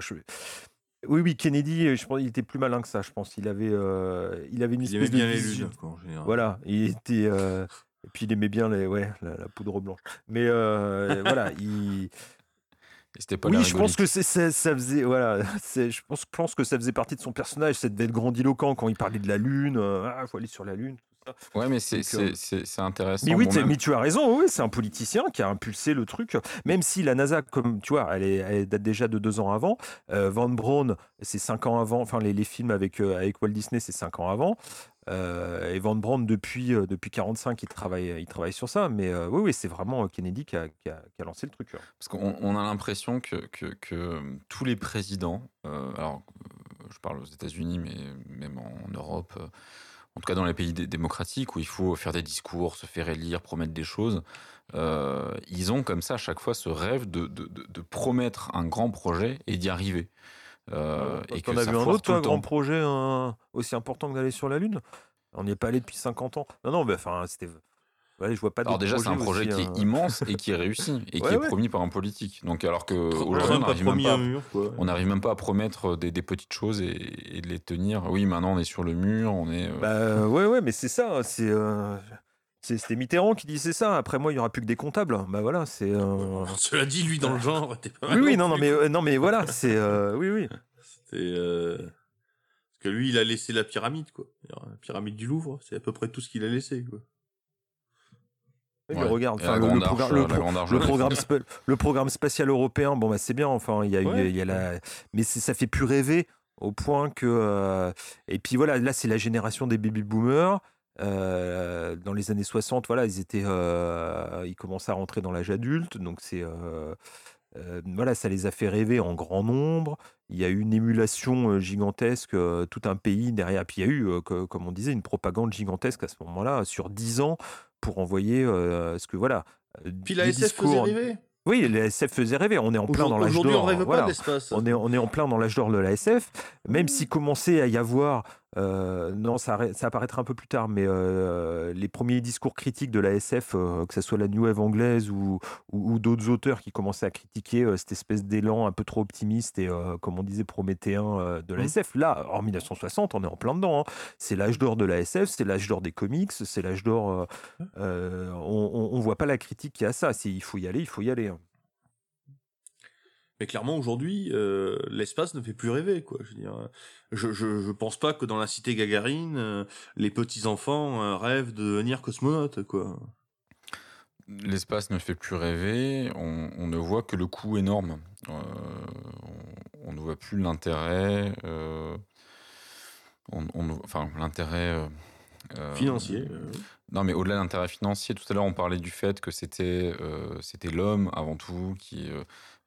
Speaker 7: Oui, oui, Kennedy, je pense, il était plus malin que ça. Je pense, il avait, il avait une
Speaker 8: il
Speaker 7: espèce
Speaker 8: bien
Speaker 7: de
Speaker 8: vision.
Speaker 7: Voilà, il était. Et puis il aimait bien les, ouais, la, poudre blanche. Mais euh, voilà, il.
Speaker 6: Pas
Speaker 7: oui, je pense que c'est, ça faisait, voilà, je pense, pense, que ça faisait partie de son personnage, c'est d'être grandiloquent quand il parlait de la lune, euh, ah, faut aller sur la lune.
Speaker 6: Ça. Ouais, mais c'est, euh, c'est, intéressant.
Speaker 7: Mais oui, mais tu as raison, oui, c'est un politicien qui a impulsé le truc, même si la NASA, comme tu vois, elle, est, elle date déjà de deux ans avant. Van Braun, c'est cinq ans avant, enfin les, les films avec, avec Walt Disney, c'est cinq ans avant. Euh, et Van Braun, depuis, euh, depuis 45, il travaille, il travaille sur ça. Mais euh, oui, oui, c'est vraiment Kennedy qui a, lancé le truc.
Speaker 6: Parce qu'on a l'impression que, que, tous les présidents, alors je parle aux États-Unis, mais même en Europe, en tout cas dans les pays démocratiques où il faut faire des discours, se faire élire, promettre des choses, ils ont comme ça à chaque fois ce rêve de, de promettre un grand projet et d'y arriver.
Speaker 7: Euh, et qu'on a vu un autre grand projet aussi important que d'aller sur la Lune. On n'y est pas allé depuis 50 ans. Non, non, enfin, c'était. je vois pas
Speaker 6: alors déjà, c'est un projet qui est hein. immense et qui est réussi et qui est promis par un politique. Donc alors que aujourd'hui, on n'arrive même, pas, on même pas à promettre des, petites choses et, de les tenir. Oui, maintenant on est sur le mur, on est.
Speaker 7: Euh, bah ouais, ouais, mais c'est ça. C'est euh, c'était Mitterrand qui disait ça. Après moi, il y aura plus que des comptables. Bah voilà, c'est. Euh...
Speaker 8: Cela dit, lui dans le genre, t'es
Speaker 7: pas. Oui, oui, non, non, mais euh, non, mais voilà, c'est. Euh, oui, oui.
Speaker 8: C'était. Euh... Parce que lui, il a laissé la pyramide, quoi. La pyramide du Louvre, c'est à peu près tout ce qu'il a laissé, quoi.
Speaker 7: Ouais, regarde, enfin, le, programme, le, programme le, programme, spatial européen, bon bah c'est bien, enfin il y a, il y a la, mais ça fait plus rêver au point que, euh, et puis voilà, là c'est la génération des baby boomers, euh, dans les années 60, voilà, ils étaient, euh, ils commençaient à rentrer dans l'âge adulte, donc c'est, euh, voilà, ça les a fait rêver en grand nombre. Il y a eu une émulation gigantesque, tout un pays derrière. Puis il y a eu, comme on disait, une propagande gigantesque à ce moment-là, sur 10 ans, pour envoyer ce que voilà.
Speaker 8: Puis la SF faisait rêver.
Speaker 7: Oui, la SF faisait rêver. On est en plein dans l'âge d'or.
Speaker 8: Aujourd'hui, on rêve pas d'espace.
Speaker 7: On est, on est en plein dans l'âge d'or de la SF. Même s'il commençait à y avoir euh, non, ça, ça, apparaîtra un peu plus tard, mais euh, les premiers discours critiques de la SF, euh, que ce soit la New Wave anglaise ou, ou, d'autres auteurs qui commençaient à critiquer cette espèce d'élan un peu trop optimiste et, comme on disait, prométhéen de la mmh. SF. Là, en 1960, on est en plein dedans. Hein. C'est l'âge d'or de la SF, c'est l'âge d'or des comics, c'est l'âge d'or. on ne voit pas la critique qu'il y a ça. Il faut y aller, il faut y aller. Hein.
Speaker 8: Mais clairement aujourd'hui, euh, l'espace ne fait plus rêver, quoi. Je veux dire, je, je, je pense pas que dans la cité Gagarine, euh, les petits enfants euh, rêvent de devenir cosmonautes, quoi.
Speaker 6: L'espace ne fait plus rêver. On, on, ne voit que le coût énorme. On, on, ne voit plus l'intérêt. enfin, l'intérêt.
Speaker 8: financier.
Speaker 6: Non, mais au-delà de l'intérêt financier, tout à l'heure on parlait du fait que c'était c'était l'homme avant tout qui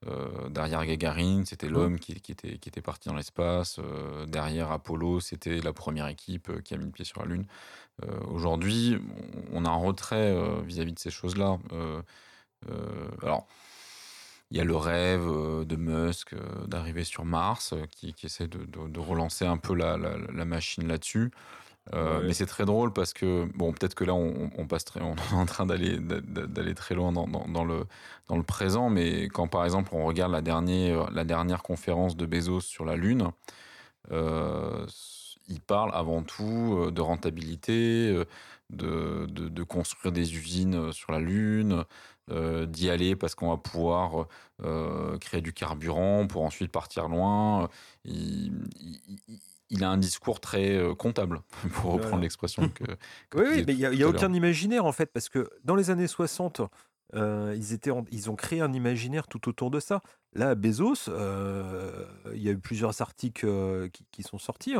Speaker 6: euh, derrière Gagarine, c'était l'homme qui, était, qui était parti dans l'espace. Euh, derrière Apollo, c'était la première équipe euh, qui a mis le pied sur la Lune. Aujourd'hui, on a un retrait vis-à-vis de ces choses-là. alors, il y a le rêve de Musk d'arriver sur Mars, qui, essaie de, relancer un peu la, machine là-dessus. Euh, mais c'est très drôle parce que, bon, peut-être que là, on, on passe très, on est en train d'aller, d'aller très loin dans, dans, dans, le, dans le présent, mais quand par exemple on regarde la dernière, la dernière conférence de Bezos sur la Lune, euh, il parle avant tout euh, de rentabilité, de, de, de, construire des usines sur la Lune, euh, d'y aller parce qu'on va pouvoir euh, créer du carburant pour ensuite partir loin. Il, il, il a un discours très euh, comptable, pour reprendre l'expression que,
Speaker 7: que, Oui, oui mais il n'y a, a aucun imaginaire en fait, parce que dans les années 60, euh, ils, étaient en, ils ont créé un imaginaire tout autour de ça. Là, Bezos, euh, il y a eu plusieurs articles qui, qui, sont sortis.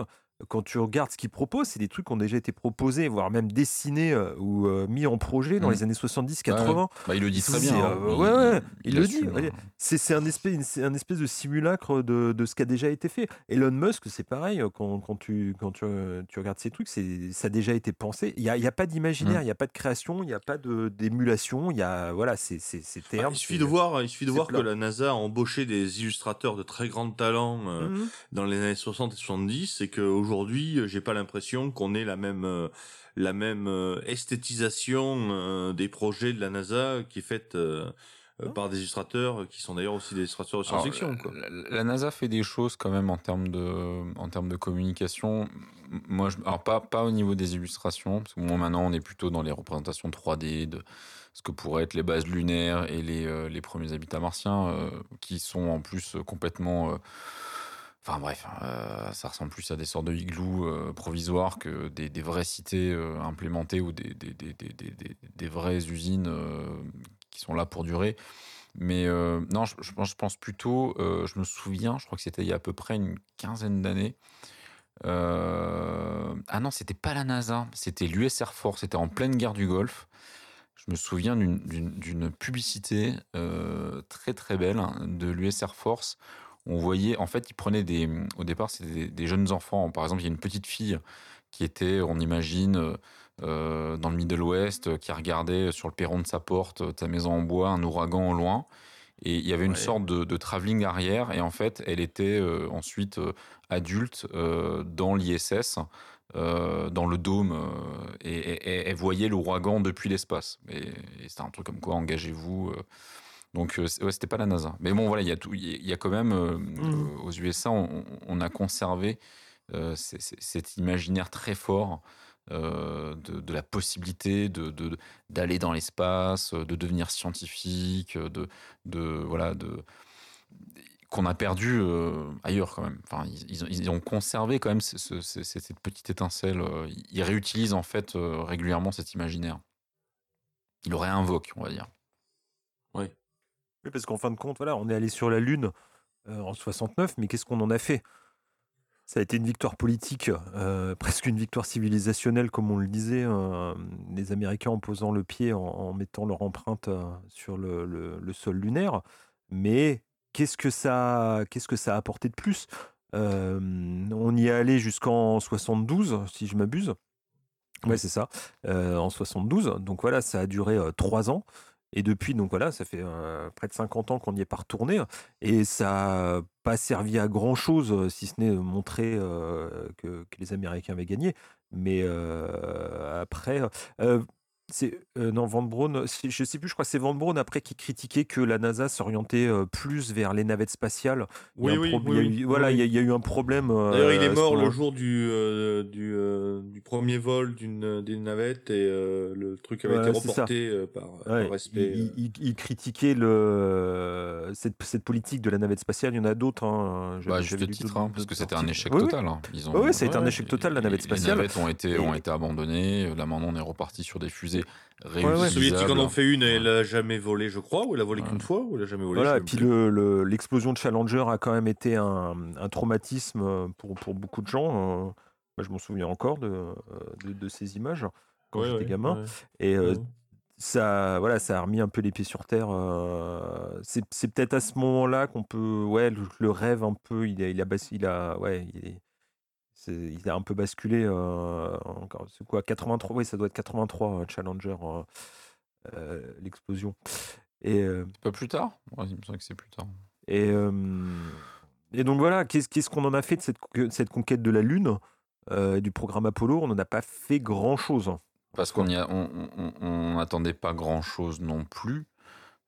Speaker 7: Quand tu regardes ce qu'ils proposent, c'est des trucs qui ont déjà été proposés, voire même dessinés euh, ou euh, mis en projet dans mmh. les années 70-80. Ouais,
Speaker 6: bah, il le dit très bien.
Speaker 7: Hein.
Speaker 6: Il,
Speaker 7: ouais, ouais, il, il, le dit. C'est un espèce, un espèce de simulacre de, de ce qui a déjà été fait. Elon Musk, c'est pareil. Quand, quand, tu, quand tu, tu regardes ces trucs, ça a déjà été pensé. Il n'y a, y a, pas d'imaginaire, il mmh. n'y a pas de création, il n'y a pas d'émulation. Il y a voilà, c'est terme.
Speaker 8: Bah, il suffit de voir, il suffit de voir que la NASA a embauché des illustrateurs de très grand talent euh, mmh. dans les années 60 et 70 et que aujourd'hui, j'ai pas l'impression qu'on ait la même euh, la même euh, esthétisation euh, des projets de la NASA qui est faite euh, par des illustrateurs qui sont d'ailleurs aussi des illustrateurs de science-fiction.
Speaker 6: La, la, la, NASA fait des choses quand même en termes de en termes de communication. Moi, je, alors pas pas au niveau des illustrations, parce que moi maintenant on est plutôt dans les représentations 3D de ce que pourraient être les bases lunaires et les les premiers habitats martiens, qui sont en plus complètement Enfin bref, euh, ça ressemble plus à des sortes de igloos euh, provisoires que des, vraies cités euh, implémentées ou des, vraies usines qui sont là pour durer. Mais non, je, je, pense, plutôt, je me souviens, je crois que c'était il y a à peu près une quinzaine d'années. ah non, c'était pas la NASA, c'était l'US Air Force, c'était en pleine guerre du Golfe. Je me souviens d'une publicité très très belle hein, de l'US Air Force on voyait, en fait, ils prenaient des, au départ, c'était des, des, jeunes enfants. Par exemple, il y a une petite fille qui était, on imagine, euh, dans le Middle West, qui regardait sur le perron de sa porte, sa maison en bois, un ouragan au loin. Et il y avait une ouais. sorte de, de, travelling arrière. Et en fait, elle était euh, ensuite euh, adulte euh, dans l'ISS, euh, dans le dôme, et, elle voyait l'ouragan depuis l'espace. Et, et c'était un truc comme quoi, engagez-vous. Donc, euh, ouais, c'était pas la NASA. Mais bon, voilà, il y a tout. Il y a quand même euh, mmh. aux USA, on, on, a conservé euh, cet imaginaire très fort euh, de, de, la possibilité de d'aller dans l'espace, de devenir scientifique, de, de voilà, de qu'on a perdu euh, ailleurs quand même. Enfin, ils, ils, ont conservé quand même ce, ce, cette petite étincelle. Ils réutilisent en fait régulièrement cet imaginaire. Ils le réinvoquent, on va dire.
Speaker 7: Oui. Parce qu'en fin de compte, voilà, on est allé sur la Lune euh, en 69, mais qu'est-ce qu'on en a fait? Ça a été une victoire politique, euh, presque une victoire civilisationnelle, comme on le disait, euh, les Américains en posant le pied, en, en mettant leur empreinte euh, sur le, le, le, sol lunaire. Mais qu'est-ce que ça, qu'est-ce que ça a apporté de plus? On y est allé jusqu'en 72, si je m'abuse. Ouais, c'est ça, en 72. Donc voilà, ça a duré trois ans. Et depuis, donc voilà, ça fait euh, près de 50 ans qu'on n'y est pas retourné. Et ça n'a pas servi à grand chose, si ce n'est montrer euh, que, que, les Américains avaient gagné. Mais euh, après, c'est euh, non Van Braun, je sais plus, je crois que c'est Van Braun après qui critiquait que la NASA s'orientait euh, plus vers les navettes spatiales.
Speaker 8: Oui, il oui, oui,
Speaker 7: il eu, voilà, il y, y, a eu un problème.
Speaker 8: Euh, D'ailleurs, il est mort le jour du euh, du, euh, du, premier vol d'une des navettes et euh, le truc avait été reporté par,
Speaker 7: ouais, par, respect. Il, il, il, critiquait le cette, cette, politique de la navette spatiale. Il y en a d'autres. Hein.
Speaker 6: Bah, juste titre, hein, parce que c'était un échec total. Hein.
Speaker 7: Ils ont, oui, ça a été un échec total la navette spatiale.
Speaker 6: Les navettes ont été ont été abandonnées. Là maintenant, on est reparti sur des fusées
Speaker 8: Ouais, ouais. Les soviétiques en ont fait une et elle a jamais volé, je crois, ou elle a volé ouais. qu'une fois, ou elle a jamais volé.
Speaker 7: Voilà, et puis l'explosion le, de Challenger a quand même été un, un traumatisme euh, pour, pour, beaucoup de gens. Euh, moi, je m'en souviens encore de, euh, de, de, ces images quand ouais, j'étais gamin. Et euh, ça, voilà, ça a remis un peu les pieds sur terre. Euh, c'est peut-être à ce moment-là qu'on peut, ouais, le, le, rêve un peu, il a, il a, il a, ouais, il est, il a un peu basculé. Euh, c'est quoi 83 Oui, ça doit être 83 Challenger, euh, euh, l'explosion.
Speaker 6: Et pas plus tard? Ouais, Il me semble que c'est plus tard.
Speaker 7: Et, et donc voilà, qu'est-ce qu'on en a fait de cette, cette conquête de la Lune euh, du programme Apollo, on n'en a pas fait grand-chose.
Speaker 6: Parce qu'on on, on, on n'attendait pas grand-chose non plus.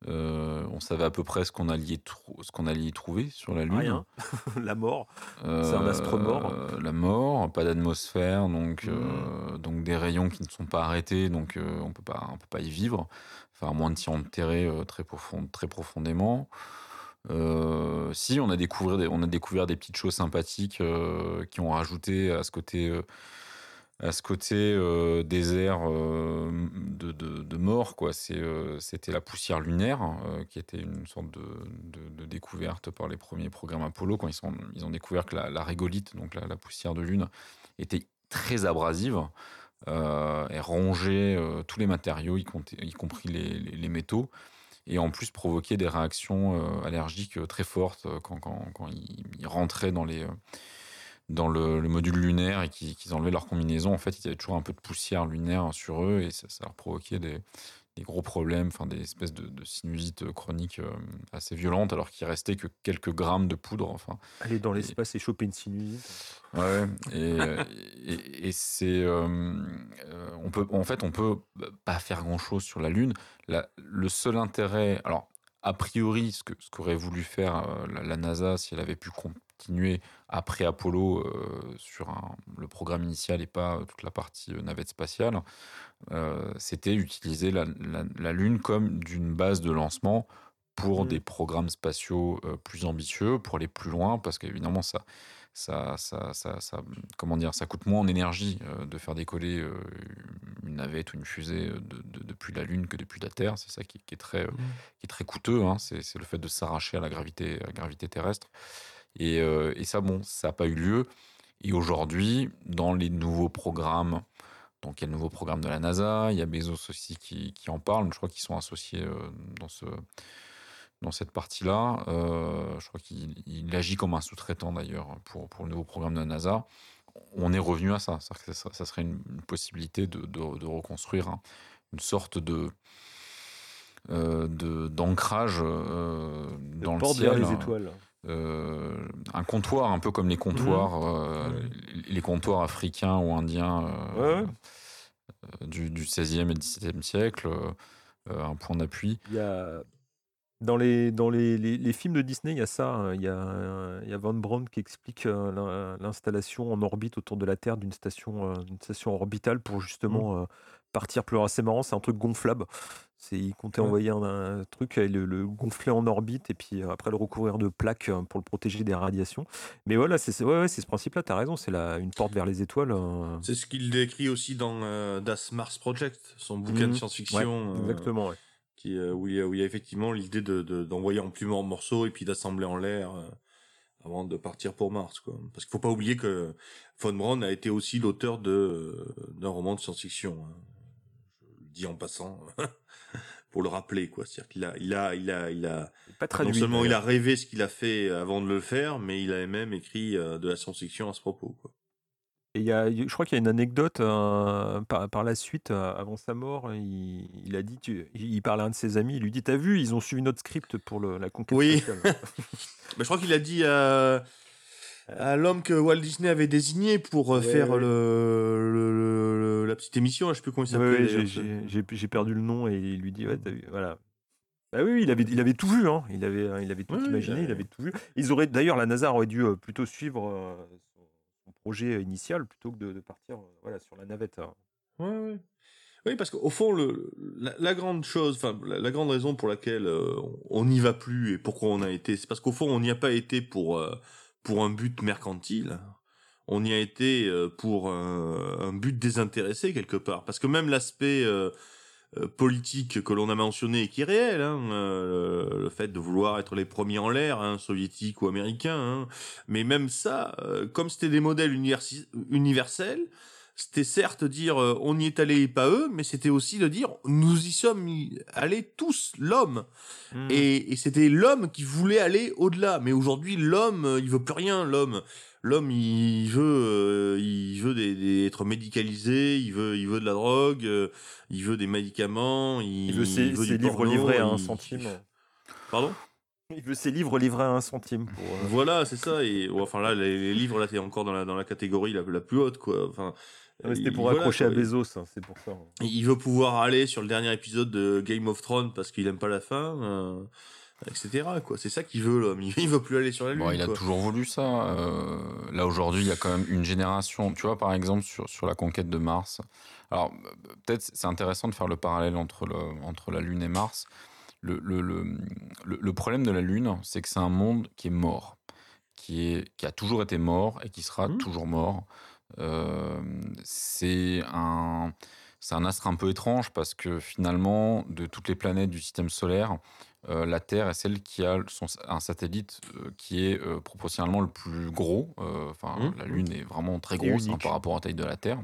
Speaker 6: Euh, on savait à peu près ce qu'on allait, trou- ce qu'on allait y trouver sur la Lune.
Speaker 7: Rien. La mort. C'est un astre mort.
Speaker 6: Euh, La mort, pas d'atmosphère, donc, euh, donc des rayons qui ne sont pas arrêtés, donc euh, on peut pas, on peut pas y vivre. Enfin, à moins de s'y enterrer euh, très, profond, très profondément. Euh, si, on a, découvert des, on a découvert des petites choses sympathiques euh, qui ont rajouté à ce côté, euh, à ce côté euh, désert euh, de, de, mort. quoi. Euh, C'était la poussière lunaire, euh, qui était une sorte de, de- découverte par les premiers programmes Apollo, quand ils, sont, ils ont découvert que la, régolithe, donc la, poussière de lune, était très abrasive et rongeait tous les matériaux, y, compris les, les- métaux, et en plus provoquait des réactions allergiques très fortes quand, quand, quand ils, rentraient dans, les, dans le, le module lunaire et qu'ils enlevaient leur combinaison. En fait, ils avaient toujours un peu de poussière lunaire sur eux et ça, ça leur provoquait des, des gros problèmes, enfin des espèces de, de sinusites chroniques euh, assez violentes, alors qu'il restait que quelques grammes de poudre. Enfin,
Speaker 7: Aller dans l'espace et choper une sinusite.
Speaker 6: Ouais, et, et, et c'est, euh, euh, on peut, en fait, on peut pas faire grand chose sur la Lune. La- le seul intérêt, alors a priori, ce que ce qu'aurait voulu faire la, la NASA si elle avait pu continuer après Apollo euh, sur un- le programme initial et pas euh, toute la partie euh, navette spatiale, euh, c'était utiliser la, la- la Lune comme d'une base de lancement pour
Speaker 7: Mhm.
Speaker 6: des programmes spatiaux plus ambitieux, pour aller plus loin, parce qu'évidemment, ça, ça, ça, ça, ça- comment dire, ça coûte moins en énergie de faire décoller une navette ou une fusée de- de- depuis la Lune que depuis la Terre. C'est ça qui, qui est très, euh, qui est très coûteux. hein. C'est c'est le fait de s'arracher à la gravité, à la gravité terrestre. Et, euh, et ça, bon, ça n'a pas eu lieu. Et aujourd'hui, dans les nouveaux programmes, donc il y a le nouveau programme de la NASA, il y a Bezos aussi qui, qui en parle. Je crois qu'ils sont associés euh, dans ce dans cette partie-là. Euh, je crois qu'il il agit comme un sous-traitant d'ailleurs pour, pour le nouveau programme de la NASA. On est revenu à ça. Que ça, ça serait une, une possibilité de, de- de reconstruire un- une sorte de euh, d'ancrage euh, dans le ciel.
Speaker 7: vers les étoiles.
Speaker 6: Euh, un comptoir, un peu comme les comptoirs, euh, les- comptoirs africains ou indiens euh,
Speaker 7: Ouais,
Speaker 6: du, du 16e et 17e siècle, un point d'appui.
Speaker 7: Il y a dans les dans les, les- les films de Disney, il y a ça. hein. Il y a, il y a Van Braun qui explique l'in- l'installation en orbite autour de la Terre d'une station, d'une station orbitale pour justement
Speaker 6: Mmh.
Speaker 7: Partir plus loin. C'est marrant, c'est un truc gonflable. C'est, il comptait
Speaker 8: Ouais.
Speaker 7: envoyer un, un truc et le, le gonfler en orbite et puis euh, après le recouvrir de plaques euh, pour le protéger des radiations. Mais voilà, c'est ouais, ouais, c'est ce principe-là. T'as raison, c'est une porte vers les étoiles. euh.
Speaker 8: C'est ce qu'il décrit aussi dans euh, Das Mars Project, son bouquin de
Speaker 7: Mhm.
Speaker 8: science-fiction. Euh,
Speaker 7: exactement.
Speaker 8: qui, où, il y a, où il y a effectivement l'idée de, de- d'envoyer en plusieurs morceaux et puis d'assembler en l'air avant de partir pour Mars. Quoi. Parce qu'il faut pas oublier que Von Braun a été aussi l'auteur de, d'un roman de science-fiction. hein. En passant pour le rappeler. quoi. C'est-à-dire qu'il a, il a, il a, il a,
Speaker 7: Pas
Speaker 8: non
Speaker 7: traduit.
Speaker 8: seulement il a rêvé ce qu'il a fait avant de le faire, mais il a même écrit euh, de la science-fiction à ce propos. Quoi.
Speaker 7: Et il y a, je crois qu'il y a une anecdote euh, par, par la suite, euh, avant sa mort, il, il a dit, tu- il parle à un de ses amis, il lui dit, t'as vu, ils ont suivi notre script pour le- la conquête
Speaker 8: Oui. Mais je crois qu'il a dit à l'homme que Walt Disney avait désigné pour euh,
Speaker 7: Ouais,
Speaker 8: faire
Speaker 7: ouais.
Speaker 8: Le, le- le- le- la petite émission, je sais plus comment il s'appelait.
Speaker 7: ouais, j'ai- perdu le nom et il lui dit, ouais, vu, voilà. Bah oui, il avait, il avait tout vu, hein. il, avait, il avait tout imaginé,
Speaker 8: il avait-
Speaker 7: tout vu. Ils auraient, d'ailleurs, la NASA aurait dû euh, plutôt suivre euh, son, son projet initial plutôt que de, de partir voilà, sur la navette. hein.
Speaker 8: Ouais, ouais. Oui, parce qu'au fond, le, la, la grande chose, enfin, la, la grande raison pour laquelle euh, on n'y va plus et pourquoi on a été, c'est parce qu'au fond, on n'y a pas été pour, euh, pour un but mercantile. On y a été euh, pour un, but désintéressé quelque part. Parce que même l'aspect euh, euh, politique que l'on a mentionné et qui est réel, hein, le fait de vouloir être les premiers en l'air, hein, soviétiques ou américains, hein, mais même ça, comme c'était des modèles universels, c'était certes dire euh, on y est allé et pas eux, mais c'était aussi de dire nous y sommes allés tous, l'homme. Et, et c'était l'homme qui voulait aller au-delà. Mais aujourd'hui, l'homme, euh, il veut plus rien. L'homme, l'homme, il veut, euh, il veut des, des- être médicalisé. Il veut, il veut de la drogue. euh, il veut des médicaments. Il,
Speaker 7: Il veut ses,
Speaker 8: il veut
Speaker 7: ses
Speaker 8: du
Speaker 7: livres
Speaker 8: porno,
Speaker 7: livrés à un centime.
Speaker 8: Pardon?
Speaker 7: Il veut ses livres livrés à un centime. Pour, euh,
Speaker 8: Voilà, c'est ça. Et enfin là, les, les livres là, t'es encore dans la dans la catégorie la, la plus haute, quoi. Enfin,
Speaker 7: C'était
Speaker 8: il-
Speaker 7: pour
Speaker 8: voilà,
Speaker 7: accrocher
Speaker 8: quoi.
Speaker 7: à Bezos, hein, c'est pour ça.
Speaker 8: Il veut pouvoir aller sur le dernier épisode de Game of Thrones parce qu'il aime pas la fin, euh, etc. Quoi. C'est ça qu'il veut, l'homme. Il veut plus aller sur la lune.
Speaker 6: Bon, il a
Speaker 8: quoi.
Speaker 6: toujours voulu ça. euh, là, aujourd'hui, il y a quand même une génération. Tu vois, par exemple, sur, sur la conquête de Mars. Alors, peut-être c'est intéressant de faire le parallèle entre, le, entre la Lune et Mars. Le, le, le, le- le problème de la Lune, c'est que c'est un monde qui est mort, qui, est, qui a toujours été mort et qui sera toujours mort. Euh, c'est un, c'est un astre un peu étrange parce que finalement, de toutes les planètes du système solaire, euh, la Terre est celle qui a son, un satellite euh, qui est euh, proportionnellement le plus gros. Enfin,
Speaker 8: Mmh.
Speaker 6: la Lune est vraiment très grosse hein, par rapport à la taille de la Terre.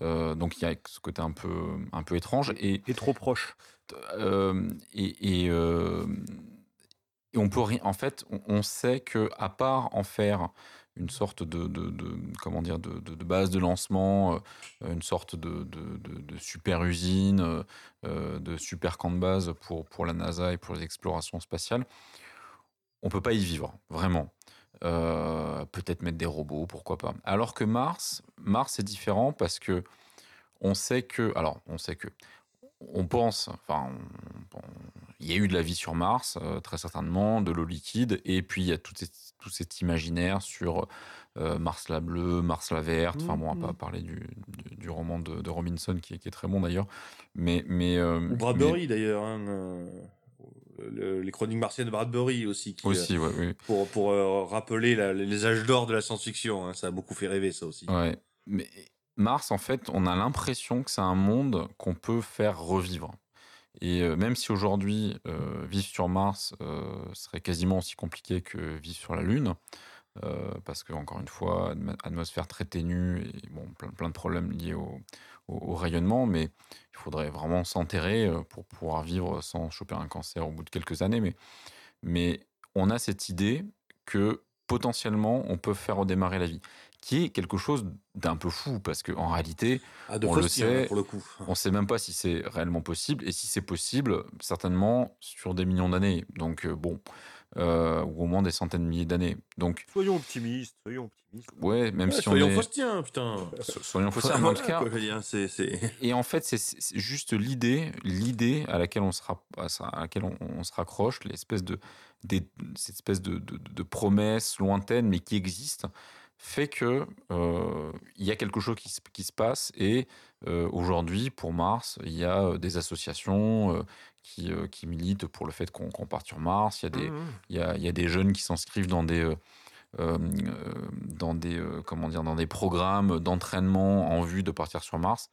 Speaker 6: Donc il y a ce côté un peu, un peu étrange. Et,
Speaker 7: Et trop proche.
Speaker 6: et, et, et on peut. En fait, on, on sait que à part en faire une sorte de, de- comment dire de, base de lancement, euh, une sorte de, super usine, euh, euh, de super camp de base pour, pour la NASA et pour les explorations spatiales, on peut pas y vivre vraiment. Peut-être mettre des robots, pourquoi pas. Alors que Mars, Mars est différent parce que on sait que, alors on sait que, on pense, enfin, on- on- il y a eu de la vie sur Mars, euh, très certainement, de l'eau liquide, et puis il y a tout, cet- tout cet imaginaire sur euh, Mars la bleue, Mars la verte, enfin bon, on va pas parler du, du, du roman de, de Robinson qui est, qui est très bon d'ailleurs, mais... mais euh,
Speaker 8: Ou Bradbury d'ailleurs. hein, le- les chroniques martiennes de Bradbury aussi. Qui,
Speaker 6: aussi, ouais, oui.
Speaker 8: pour pour rappeler la- les âges d'or de la science-fiction. hein, ça a beaucoup fait rêver, ça aussi.
Speaker 6: Ouais. Mais Mars, en fait, on a l'impression que c'est un monde qu'on peut faire revivre. Et euh, même si aujourd'hui, euh, vivre sur Mars euh, serait quasiment aussi compliqué que vivre sur la Lune, parce que, encore une fois, atmosphère très ténue et bon, plein, plein de problèmes liés au, rayonnement, mais il faudrait vraiment s'enterrer pour pouvoir vivre sans choper un cancer au bout de quelques années. Mais on a cette idée que potentiellement, on peut faire redémarrer la vie, qui est quelque chose d'un peu fou, parce qu'en réalité,
Speaker 8: Ah, de
Speaker 6: on le sait,
Speaker 8: pour le coup.
Speaker 6: on ne sait même pas si c'est réellement possible, et si c'est possible, certainement sur des millions d'années, donc euh, bon, euh, ou au moins des centaines de milliers d'années. Donc,
Speaker 7: Soyons optimistes, soyons optimistes.
Speaker 6: ouais, même
Speaker 8: Ouais,
Speaker 6: si on
Speaker 8: soyons
Speaker 6: est...
Speaker 8: Faustien, putain.
Speaker 6: So- Soyons Faustien, mais en tout cas, et en fait, c'est juste l'idée, l'idée à laquelle on se, à laquelle on, on se raccroche, l'espèce de, des- cette espèce de, de, de promesse lointaine, mais qui existe, fait que euh, il y a quelque chose qui se, qui se passe. Et euh, aujourd'hui, pour Mars, il y a euh, des associations euh, qui, qui militent pour le fait qu'on parte sur Mars. Il y a des,
Speaker 7: Mmh.
Speaker 6: il y a, il y a des jeunes qui s'inscrivent dans des dans des comment dire dans des programmes d'entraînement en vue de partir sur Mars.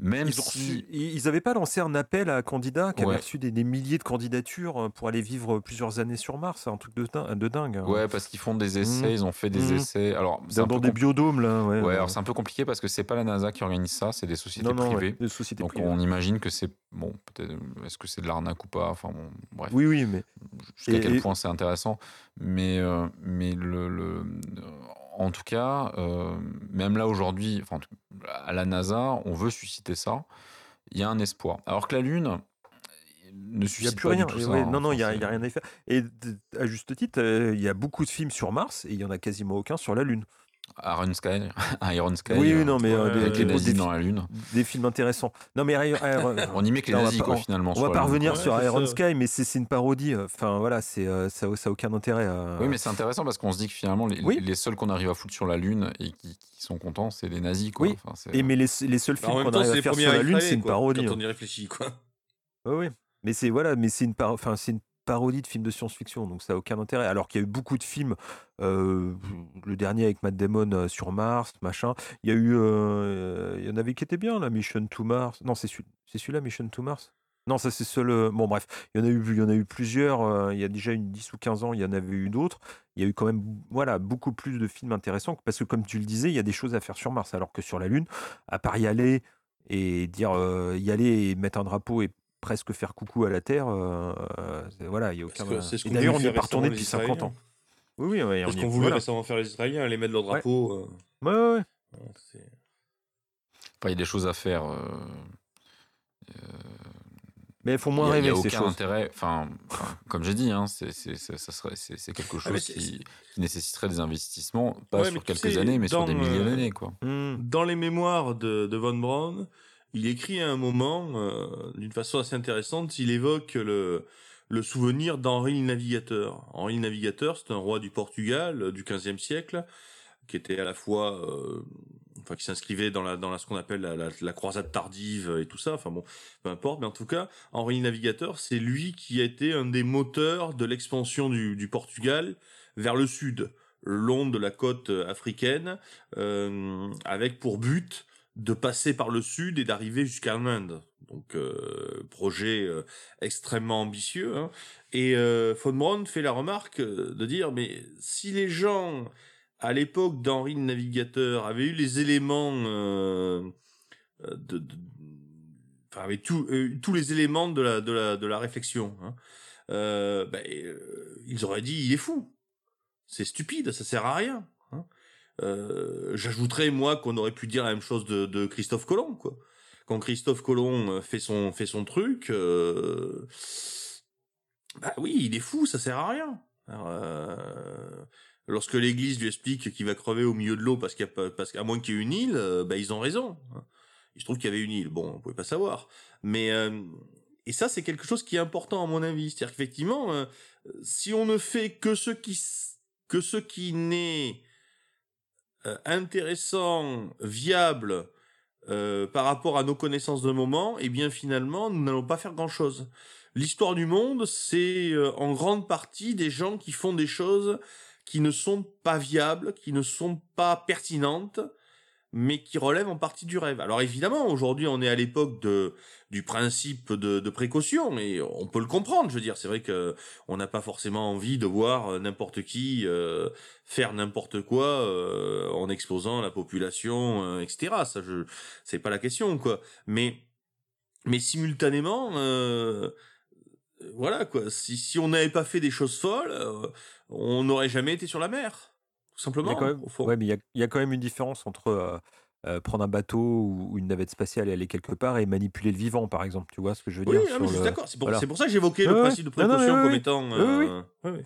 Speaker 6: Même
Speaker 7: Ils, ont
Speaker 6: si
Speaker 7: reçu- ils ils avaient pas lancé un appel à candidats qui
Speaker 6: Ouais.
Speaker 7: avaient reçu des, des milliers de candidatures euh, pour aller vivre plusieurs années sur Mars. Un truc de, din- de dingue. hein.
Speaker 6: ouais parce qu'ils font des essais,
Speaker 7: Mhm.
Speaker 6: ils ont fait des
Speaker 7: Mhm.
Speaker 6: essais. Alors
Speaker 7: Dans, dans des biodômes, là. Ouais,
Speaker 6: Ouais,
Speaker 7: ouais.
Speaker 6: alors c'est un peu compliqué parce que c'est pas la NASA qui organise ça, c'est des sociétés
Speaker 7: non,
Speaker 6: privées.
Speaker 7: des sociétés
Speaker 6: Donc
Speaker 7: privées.
Speaker 6: on imagine que c'est bon, peut-être est-ce que c'est de l'arnaque ou pas, enfin bon, bref.
Speaker 7: Oui, oui, mais
Speaker 6: Jusqu'à quel
Speaker 7: et-
Speaker 6: point c'est intéressant, mais euh, mais le, le- en tout cas, euh, même là aujourd'hui, enfin à la NASA, on veut susciter ça. Il y a un espoir. Alors que la Lune ne
Speaker 7: n'y a
Speaker 6: suscite
Speaker 7: plus
Speaker 6: pas
Speaker 7: rien.
Speaker 6: du tout
Speaker 7: Et
Speaker 6: ça.
Speaker 7: ouais,
Speaker 6: hein.
Speaker 7: non, non, il n'y a, rien à y faire. Et à juste titre, euh, il y a beaucoup de films sur Mars et il y en a quasiment aucun sur la Lune.
Speaker 6: Iron Sky, Iron Sky.
Speaker 7: oui,
Speaker 6: euh,
Speaker 7: oui, non, mais euh,
Speaker 6: avec
Speaker 7: des-
Speaker 6: les nazis
Speaker 7: des
Speaker 6: dans la Lune.
Speaker 7: des films intéressants. Non, mais Iron- Iron-
Speaker 6: On y met que les nazis, quoi,
Speaker 7: on-
Speaker 6: finalement.
Speaker 7: on va pas revenir
Speaker 8: Ouais,
Speaker 7: sur Iron
Speaker 8: ça.
Speaker 7: Sky, mais c'est une parodie. Enfin, voilà, c'est euh, ça, ça a aucun intérêt. à-
Speaker 6: Oui, mais c'est intéressant parce qu'on se dit que finalement, les,
Speaker 7: Oui.
Speaker 6: les seuls qu'on arrive à foutre sur la Lune et qui, qui sont contents, c'est les nazis. Quoi.
Speaker 7: Oui.
Speaker 6: Enfin,
Speaker 7: Et mais les, les seuls films qu'on arrive à faire sur la Lune, c'est une parodie.
Speaker 8: Quand
Speaker 7: hein.
Speaker 8: on y réfléchit, quoi.
Speaker 7: Ouais. Mais c'est voilà, mais c'est une par- enfin c'est une parodie de film de science-fiction, donc ça a aucun intérêt. Alors qu'il y a eu beaucoup de films, euh, le dernier avec Matt Damon euh, sur Mars, machin. Il y a eu, euh, il y en avait qui étaient bien, la Mission to Mars. Non, c'est celui, celui-là, Mission to Mars? Non, ça c'est seul. Bon, bref, il y en a eu, il y en a eu plusieurs. il y a déjà une 10 ou 15 ans, il y en avait eu d'autres. Il y a eu quand même, voilà, beaucoup plus de films intéressants parce que, comme tu le disais, il y a des choses à faire sur Mars, alors que sur la Lune, à part y aller et dire y aller et mettre un drapeau et presque faire coucou à la Terre, euh, c'est- voilà, il y a aucun. Et d'ailleurs, on n'y est pas retourné depuis
Speaker 8: les
Speaker 7: 50 ans. Oui, oui, ouais,
Speaker 8: Parce qu'on voulait
Speaker 7: voilà.
Speaker 8: récemment faire les Israéliens, aller mettre leur
Speaker 7: Ouais.
Speaker 8: drapeau. euh,
Speaker 7: Ouais, ouais, ouais.
Speaker 6: Enfin, il y a des choses à faire. euh, euh,
Speaker 7: Mais elles font moins
Speaker 6: Il
Speaker 7: rêver
Speaker 6: n'y a, aucun
Speaker 7: choses.
Speaker 6: intérêt. Enfin, comme j'ai dit, hein, c'est c'est- c'est- ça serait- c'est- c'est quelque
Speaker 8: Ah,
Speaker 6: chose
Speaker 8: c'est-
Speaker 6: qui, qui nécessaitesserait des investissements, pas
Speaker 8: Ouais,
Speaker 6: sur quelques
Speaker 8: sais,
Speaker 6: années, mais sur des milliers d'années, quoi.
Speaker 7: Hmm.
Speaker 8: Dans les mémoires de, de Von Braun, il écrit à un moment, euh, d'une façon assez intéressante, il évoque le, le souvenir d'Henri le Navigateur. Henri le Navigateur, c'est un roi du Portugal euh, du XVe siècle, qui était à la fois, euh, enfin, qui s'inscrivait dans la, dans la, ce qu'on appelle la, la, croisade tardive et tout ça. Enfin bon, peu importe. Mais en tout cas, Henri le Navigateur, c'est lui qui a été un des moteurs de l'expansion du, du Portugal vers le sud, long de la côte africaine, euh, avec pour but de passer par le sud et d'arriver jusqu'à l'Inde. Donc euh, projet euh, extrêmement ambitieux. hein. Et euh, von Braun fait la remarque de dire mais si les gens à l'époque d'Henri le Navigateur avaient eu les éléments de, enfin tous les éléments de la de la de la réflexion, hein, ben, ils auraient dit il est fou, c'est stupide, ça sert à rien. Euh, J'ajouterais moi qu'on aurait pu dire la même chose de, Christophe Colomb, quoi. Quand Christophe Colomb euh, fait son fait son truc, euh, bah oui, il est fou, ça sert à rien. Lorsque l'Église lui explique qu'il va crever au milieu de l'eau parce pas, parce qu'à moins qu'il y ait une île, bah ils ont raison. Il se trouve qu'il y avait une île. Bon, on pouvait pas savoir. Mais et ça, c'est quelque chose qui est important à mon avis. C'est-à-dire qu'effectivement, si on ne fait que ce qui que ce qui n'est intéressant, viable euh, par rapport à nos connaissances de moment, eh bien finalement, nous n'allons pas faire grand-chose. L'histoire du monde, c'est euh, en grande partie des gens qui font des choses qui ne sont pas viables, qui ne sont pas pertinentes, mais qui relèvent en partie du rêve. Alors évidemment, aujourd'hui, on est à l'époque de du principe de, précaution et on peut le comprendre. Je veux dire, c'est vrai que on n'a pas forcément envie de voir euh, n'importe qui euh, faire n'importe quoi euh, en exposant la population, etc. Ça, je, c'est pas la question, quoi. Mais mais simultanément, voilà quoi. Si on n'avait pas fait des choses folles, on n'aurait jamais été sur la mer, tout
Speaker 7: Il y
Speaker 8: simplement.
Speaker 7: a quand même, ouais, mais il y a, il y a quand même une différence entre euh, euh, prendre un bateau ou, une navette spatiale et aller quelque part et manipuler le vivant, par exemple. Tu vois ce que je veux
Speaker 8: Oui,
Speaker 7: dire
Speaker 8: suis
Speaker 7: le-
Speaker 8: d'accord. C'est pour,
Speaker 7: voilà.
Speaker 8: c'est pour ça que j'évoquais le principe de
Speaker 7: Non, non,
Speaker 8: précaution
Speaker 7: oui,
Speaker 8: comme
Speaker 7: oui.
Speaker 8: étant.
Speaker 7: Oui, oui, oui.
Speaker 8: euh.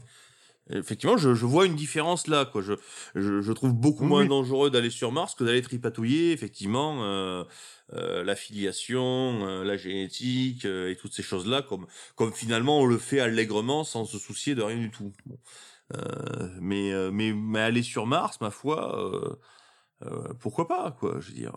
Speaker 8: Effectivement, je, je vois une différence là. Quoi. Je, je, je trouve beaucoup
Speaker 7: Oui,
Speaker 8: moins
Speaker 7: oui.
Speaker 8: dangereux d'aller sur Mars que d'aller tripatouiller, effectivement, euh, euh, la filiation, euh, la génétique et toutes ces choses-là, comme, comme finalement on le fait allègrement sans se soucier de rien du tout. Bon. Euh, mais, euh, mais, mais aller sur Mars, ma foi, euh, pourquoi pas, quoi, je veux dire,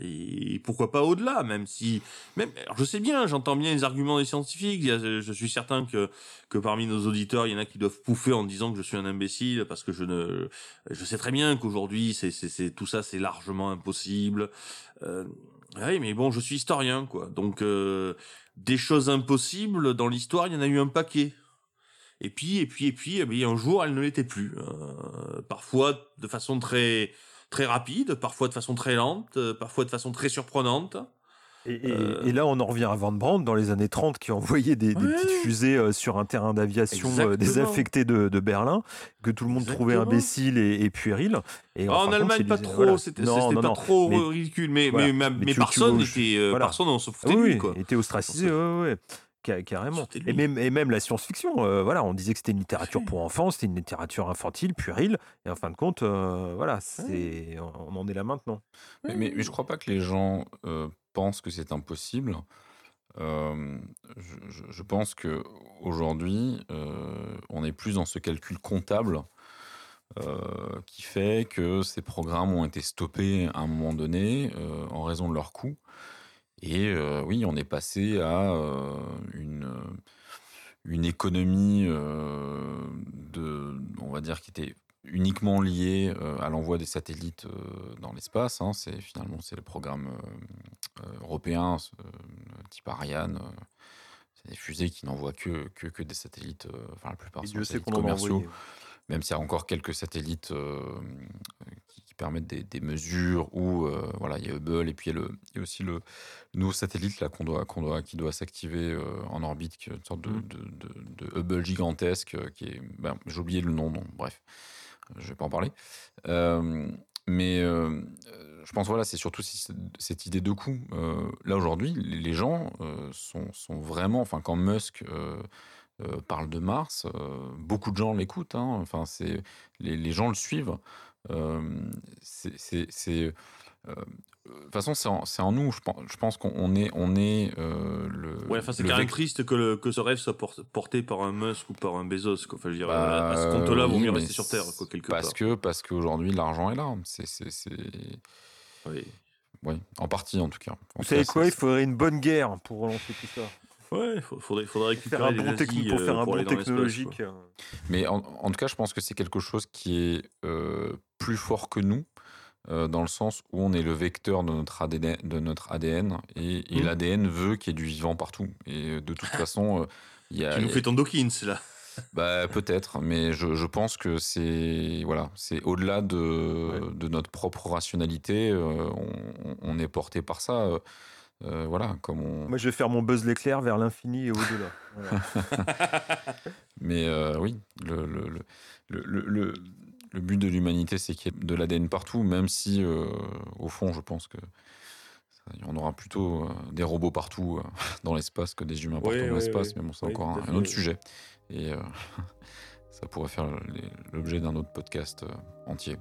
Speaker 8: et, pourquoi pas au-delà, même si, même, alors je sais bien, j'entends bien les arguments des scientifiques, je suis certain que, que parmi nos auditeurs, il y en a qui doivent pouffer en disant que je suis un imbécile, parce que je ne, je sais très bien qu'aujourd'hui, c'est, c'est, tout ça, c'est largement impossible, euh, oui, mais bon, je suis historien, quoi, donc, euh, des choses impossibles, dans l'histoire, il y en a eu un paquet. Et puis, et puis, et puis, eh un jour, elles ne l'étaient plus. Euh, parfois de façon très, très rapide, parfois de façon très lente, euh, parfois de façon très surprenante.
Speaker 7: Et, et-
Speaker 8: Euh,
Speaker 7: et là, on en revient à Van Brandt dans les années 30 qui envoyait des, petites fusées euh, sur un terrain d'aviation euh, désaffecté de, de Berlin, que tout le monde trouvait imbécile et, et puéril. Et
Speaker 8: Ah, en
Speaker 7: compte,
Speaker 8: Allemagne, pas trop,
Speaker 7: voilà.
Speaker 8: c'était
Speaker 7: Non,
Speaker 8: c'était
Speaker 7: non,
Speaker 8: pas
Speaker 7: non.
Speaker 8: trop
Speaker 7: Mais-
Speaker 8: ridicule, mais,
Speaker 7: voilà.
Speaker 8: mais, ma-
Speaker 7: Mais
Speaker 8: mais
Speaker 7: tu- tu
Speaker 8: personne euh,
Speaker 7: voilà.
Speaker 8: personne, on se foutait
Speaker 7: Ah
Speaker 8: de
Speaker 7: oui,
Speaker 8: lui, quoi.
Speaker 7: il était ostracisé, ouais, ouais, carrément. Et même, et même la science-fiction, euh, voilà, on disait que c'était une littérature pour enfants, c'était une littérature infantile, puérile, et en fin de compte, euh, voilà, c'est, on en est là maintenant.
Speaker 6: Mais, mais, mais je crois pas que les gens euh, pensent que c'est impossible. Euh, je, pense que aujourd'hui, euh, on est plus dans ce calcul comptable euh, qui fait que ces programmes ont été stoppés à un moment donné euh, en raison de leur coût. Et euh, oui, on est passé à euh, une, une économie euh, de, on va dire, qui était uniquement liée euh, à l'envoi des satellites euh, dans l'espace. hein. C'est finalement c'est le programme euh, euh, européen, euh, type Ariane. euh, c'est des fusées qui n'envoient que, que, que des satellites, euh, enfin la plupart
Speaker 7: Et
Speaker 6: sont des satellites commerciaux même s'il y a encore quelques satellites euh, qui, permettent des, des mesures ou euh, voilà il y a Hubble et puis il y a, le, il y a aussi le nouveau satellite là qu'on doit, qu'on doit qui doit s'activer euh, en orbite qui est une sorte de,
Speaker 7: Mhm.
Speaker 6: de, de- de Hubble gigantesque euh, qui est ben, j'ai oublié le nom non bref je vais pas en parler mais je pense voilà, c'est surtout cette idée de coût. là aujourd'hui, les gens sont, sont, vraiment, enfin quand Musk parle de Mars, beaucoup de gens l'écoutent. Hein, enfin c'est les, les, gens le suivent. C'est de toute façon, c'est en, en, nous. Je pense, je pense qu'on est, on est euh, le.
Speaker 8: Ouais, enfin, c'est quand même triste que, le, que ce rêve soit porté par un Musk ou par un Bezos. Quoi. Enfin, je veux dire, bah, à ce compte-là, vaut mieux rester sur Terre, quoi, quelque
Speaker 6: parce
Speaker 8: part.
Speaker 6: Que, parce qu'aujourd'hui, l'argent est là. C'est.
Speaker 8: Oui.
Speaker 6: oui. en partie en tout cas. En
Speaker 7: Vous savez quoi? Il faudrait une bonne guerre pour relancer tout ça.
Speaker 8: Ouais, il faudrait, faudrait récupérer
Speaker 7: faire un
Speaker 8: bon
Speaker 7: technique pour faire un bon technologique.
Speaker 6: Mais en, en, tout cas, je pense que c'est quelque chose qui est euh, plus fort que nous. Euh, dans le sens où on est le vecteur de notre ADN, de notre ADN et, et mmh. l'ADN veut qu'il y ait du vivant partout. Et euh, de toute façon, euh, il y a.
Speaker 8: Tu nous fais ton Dawkins là.
Speaker 6: Bah peut-être, mais je, je pense que c'est voilà, c'est au-delà de, ouais. de, notre propre rationalité. on, on, est porté par ça. Euh, voilà, comme on...
Speaker 7: Moi, je vais faire mon buzz l'éclair vers l'infini et au-delà. Voilà.
Speaker 6: mais euh, oui, le, le, le, le le but de l'humanité, c'est qu'il y ait de l'ADN partout, même si, euh, au fond, je pense que on aura plutôt euh, des robots partout euh, dans l'espace que des humains partout
Speaker 8: oui,
Speaker 6: dans l'espace.
Speaker 8: Oui,
Speaker 6: mais bon, c'est
Speaker 8: oui,
Speaker 6: encore un, un, autre sujet. Et euh, ça pourrait faire l'objet d'un autre podcast entier.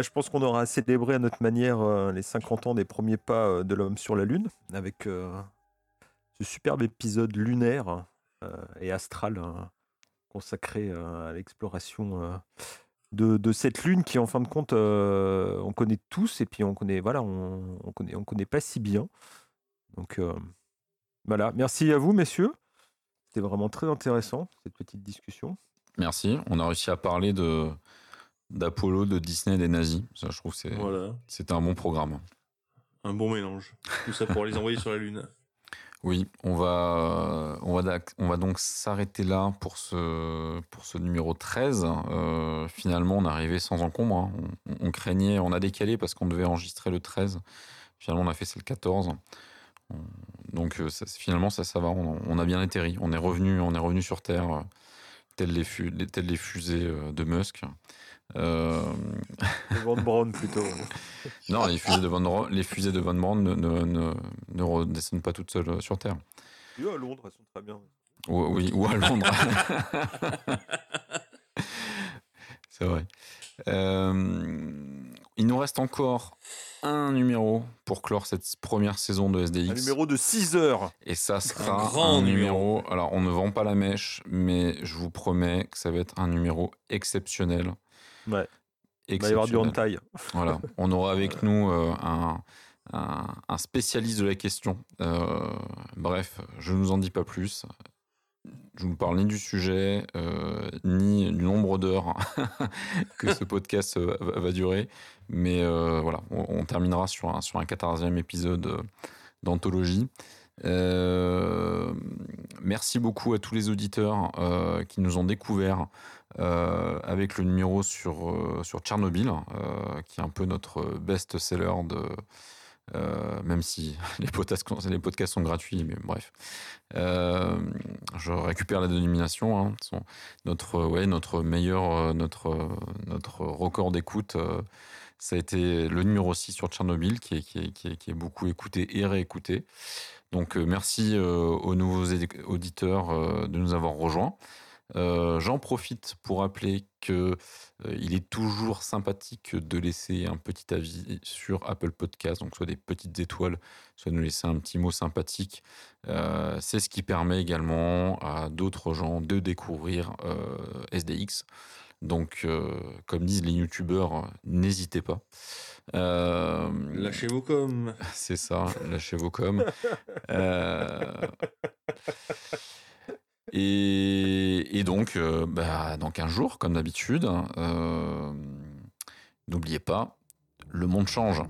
Speaker 7: Je pense qu'on aura célébré à notre manière euh, les 50 ans des premiers pas euh, de l'homme sur la Lune, avec euh, ce superbe épisode lunaire et astral consacré à l'exploration de, cette Lune qui, en fin de compte, on connaît tous et puis on connaît, voilà, on connaît, on connaît pas si bien. Donc voilà, merci à vous, messieurs. C'était vraiment très intéressant cette petite discussion.
Speaker 6: Merci. On a réussi à parler de d'Apollo, de Disney des nazis. Ça, je trouve c'est
Speaker 8: voilà.
Speaker 6: un bon programme.
Speaker 8: Un bon mélange. Tout ça pour les envoyer sur la Lune.
Speaker 6: Oui, on va, on va, on va donc s'arrêter là pour ce, pour ce numéro 13. Euh, finalement, on est arrivé sans encombre. Hein. On, on, craignait, on a décalé parce qu'on devait enregistrer le 13. Finalement, on a fait c'est le 14. Donc, ça, finalement, ça, ça va. On, on, a bien atterri. On est revenu, on est revenu sur Terre, tels les, fu tels les fusées de Musk.
Speaker 7: Euh... De Van Braun plutôt.
Speaker 6: non, les fusées de Van Braun, les fusées de Van Braun ne, ne, ne, ne redescendent pas toutes seules sur Terre.
Speaker 7: Oui, à Londres, elles sont très bien.
Speaker 6: Ou, oui, ou à Londres. C'est vrai. Euh, il nous reste encore un numéro pour clore cette première saison de SDX.
Speaker 7: Un numéro de 6 heures.
Speaker 6: Et ça sera un, grand un numéro. numéro. Alors, on ne vend pas la mèche, mais je vous promets que ça va être un numéro exceptionnel.
Speaker 7: Ouais. Il va y avoir du hentai.
Speaker 6: Voilà. On aura avec nous euh, un, un, un, spécialiste de la question. Euh, bref, je ne vous en dis pas plus. Je ne vous parle ni du sujet, euh, ni du nombre d'heures que ce podcast va, va, durer. Mais voilà, on, on, terminera sur un, sur un 14e épisode d'anthologie. Euh, merci beaucoup à tous les auditeurs euh, qui nous ont découvert avec le numéro sur, sur Tchernobyl, qui est un peu notre best-seller Euh, même si les podcasts, sont gratuits, mais bref. Euh, je récupère la dénomination. Hein, notre, meilleur, notre, notre record d'écoute, ça a été le numéro 6 sur Tchernobyl, qui est beaucoup écouté et réécouté. Donc merci aux nouveaux auditeurs de nous avoir rejoints. Euh, j'en profite pour rappeler que euh, il est toujours sympathique de laisser un petit avis sur Apple Podcast, donc soit des petites étoiles, soit nous laisser un petit mot sympathique. Euh, c'est ce qui permet également à d'autres gens de découvrir SDX. Donc, comme disent les youtubeurs, n'hésitez pas.
Speaker 8: lâchez vos coms.
Speaker 6: C'est ça, lâchez vos coms. Et, donc, euh, bah, dans 15 jours, comme d'habitude, euh, n'oubliez pas, le monde change.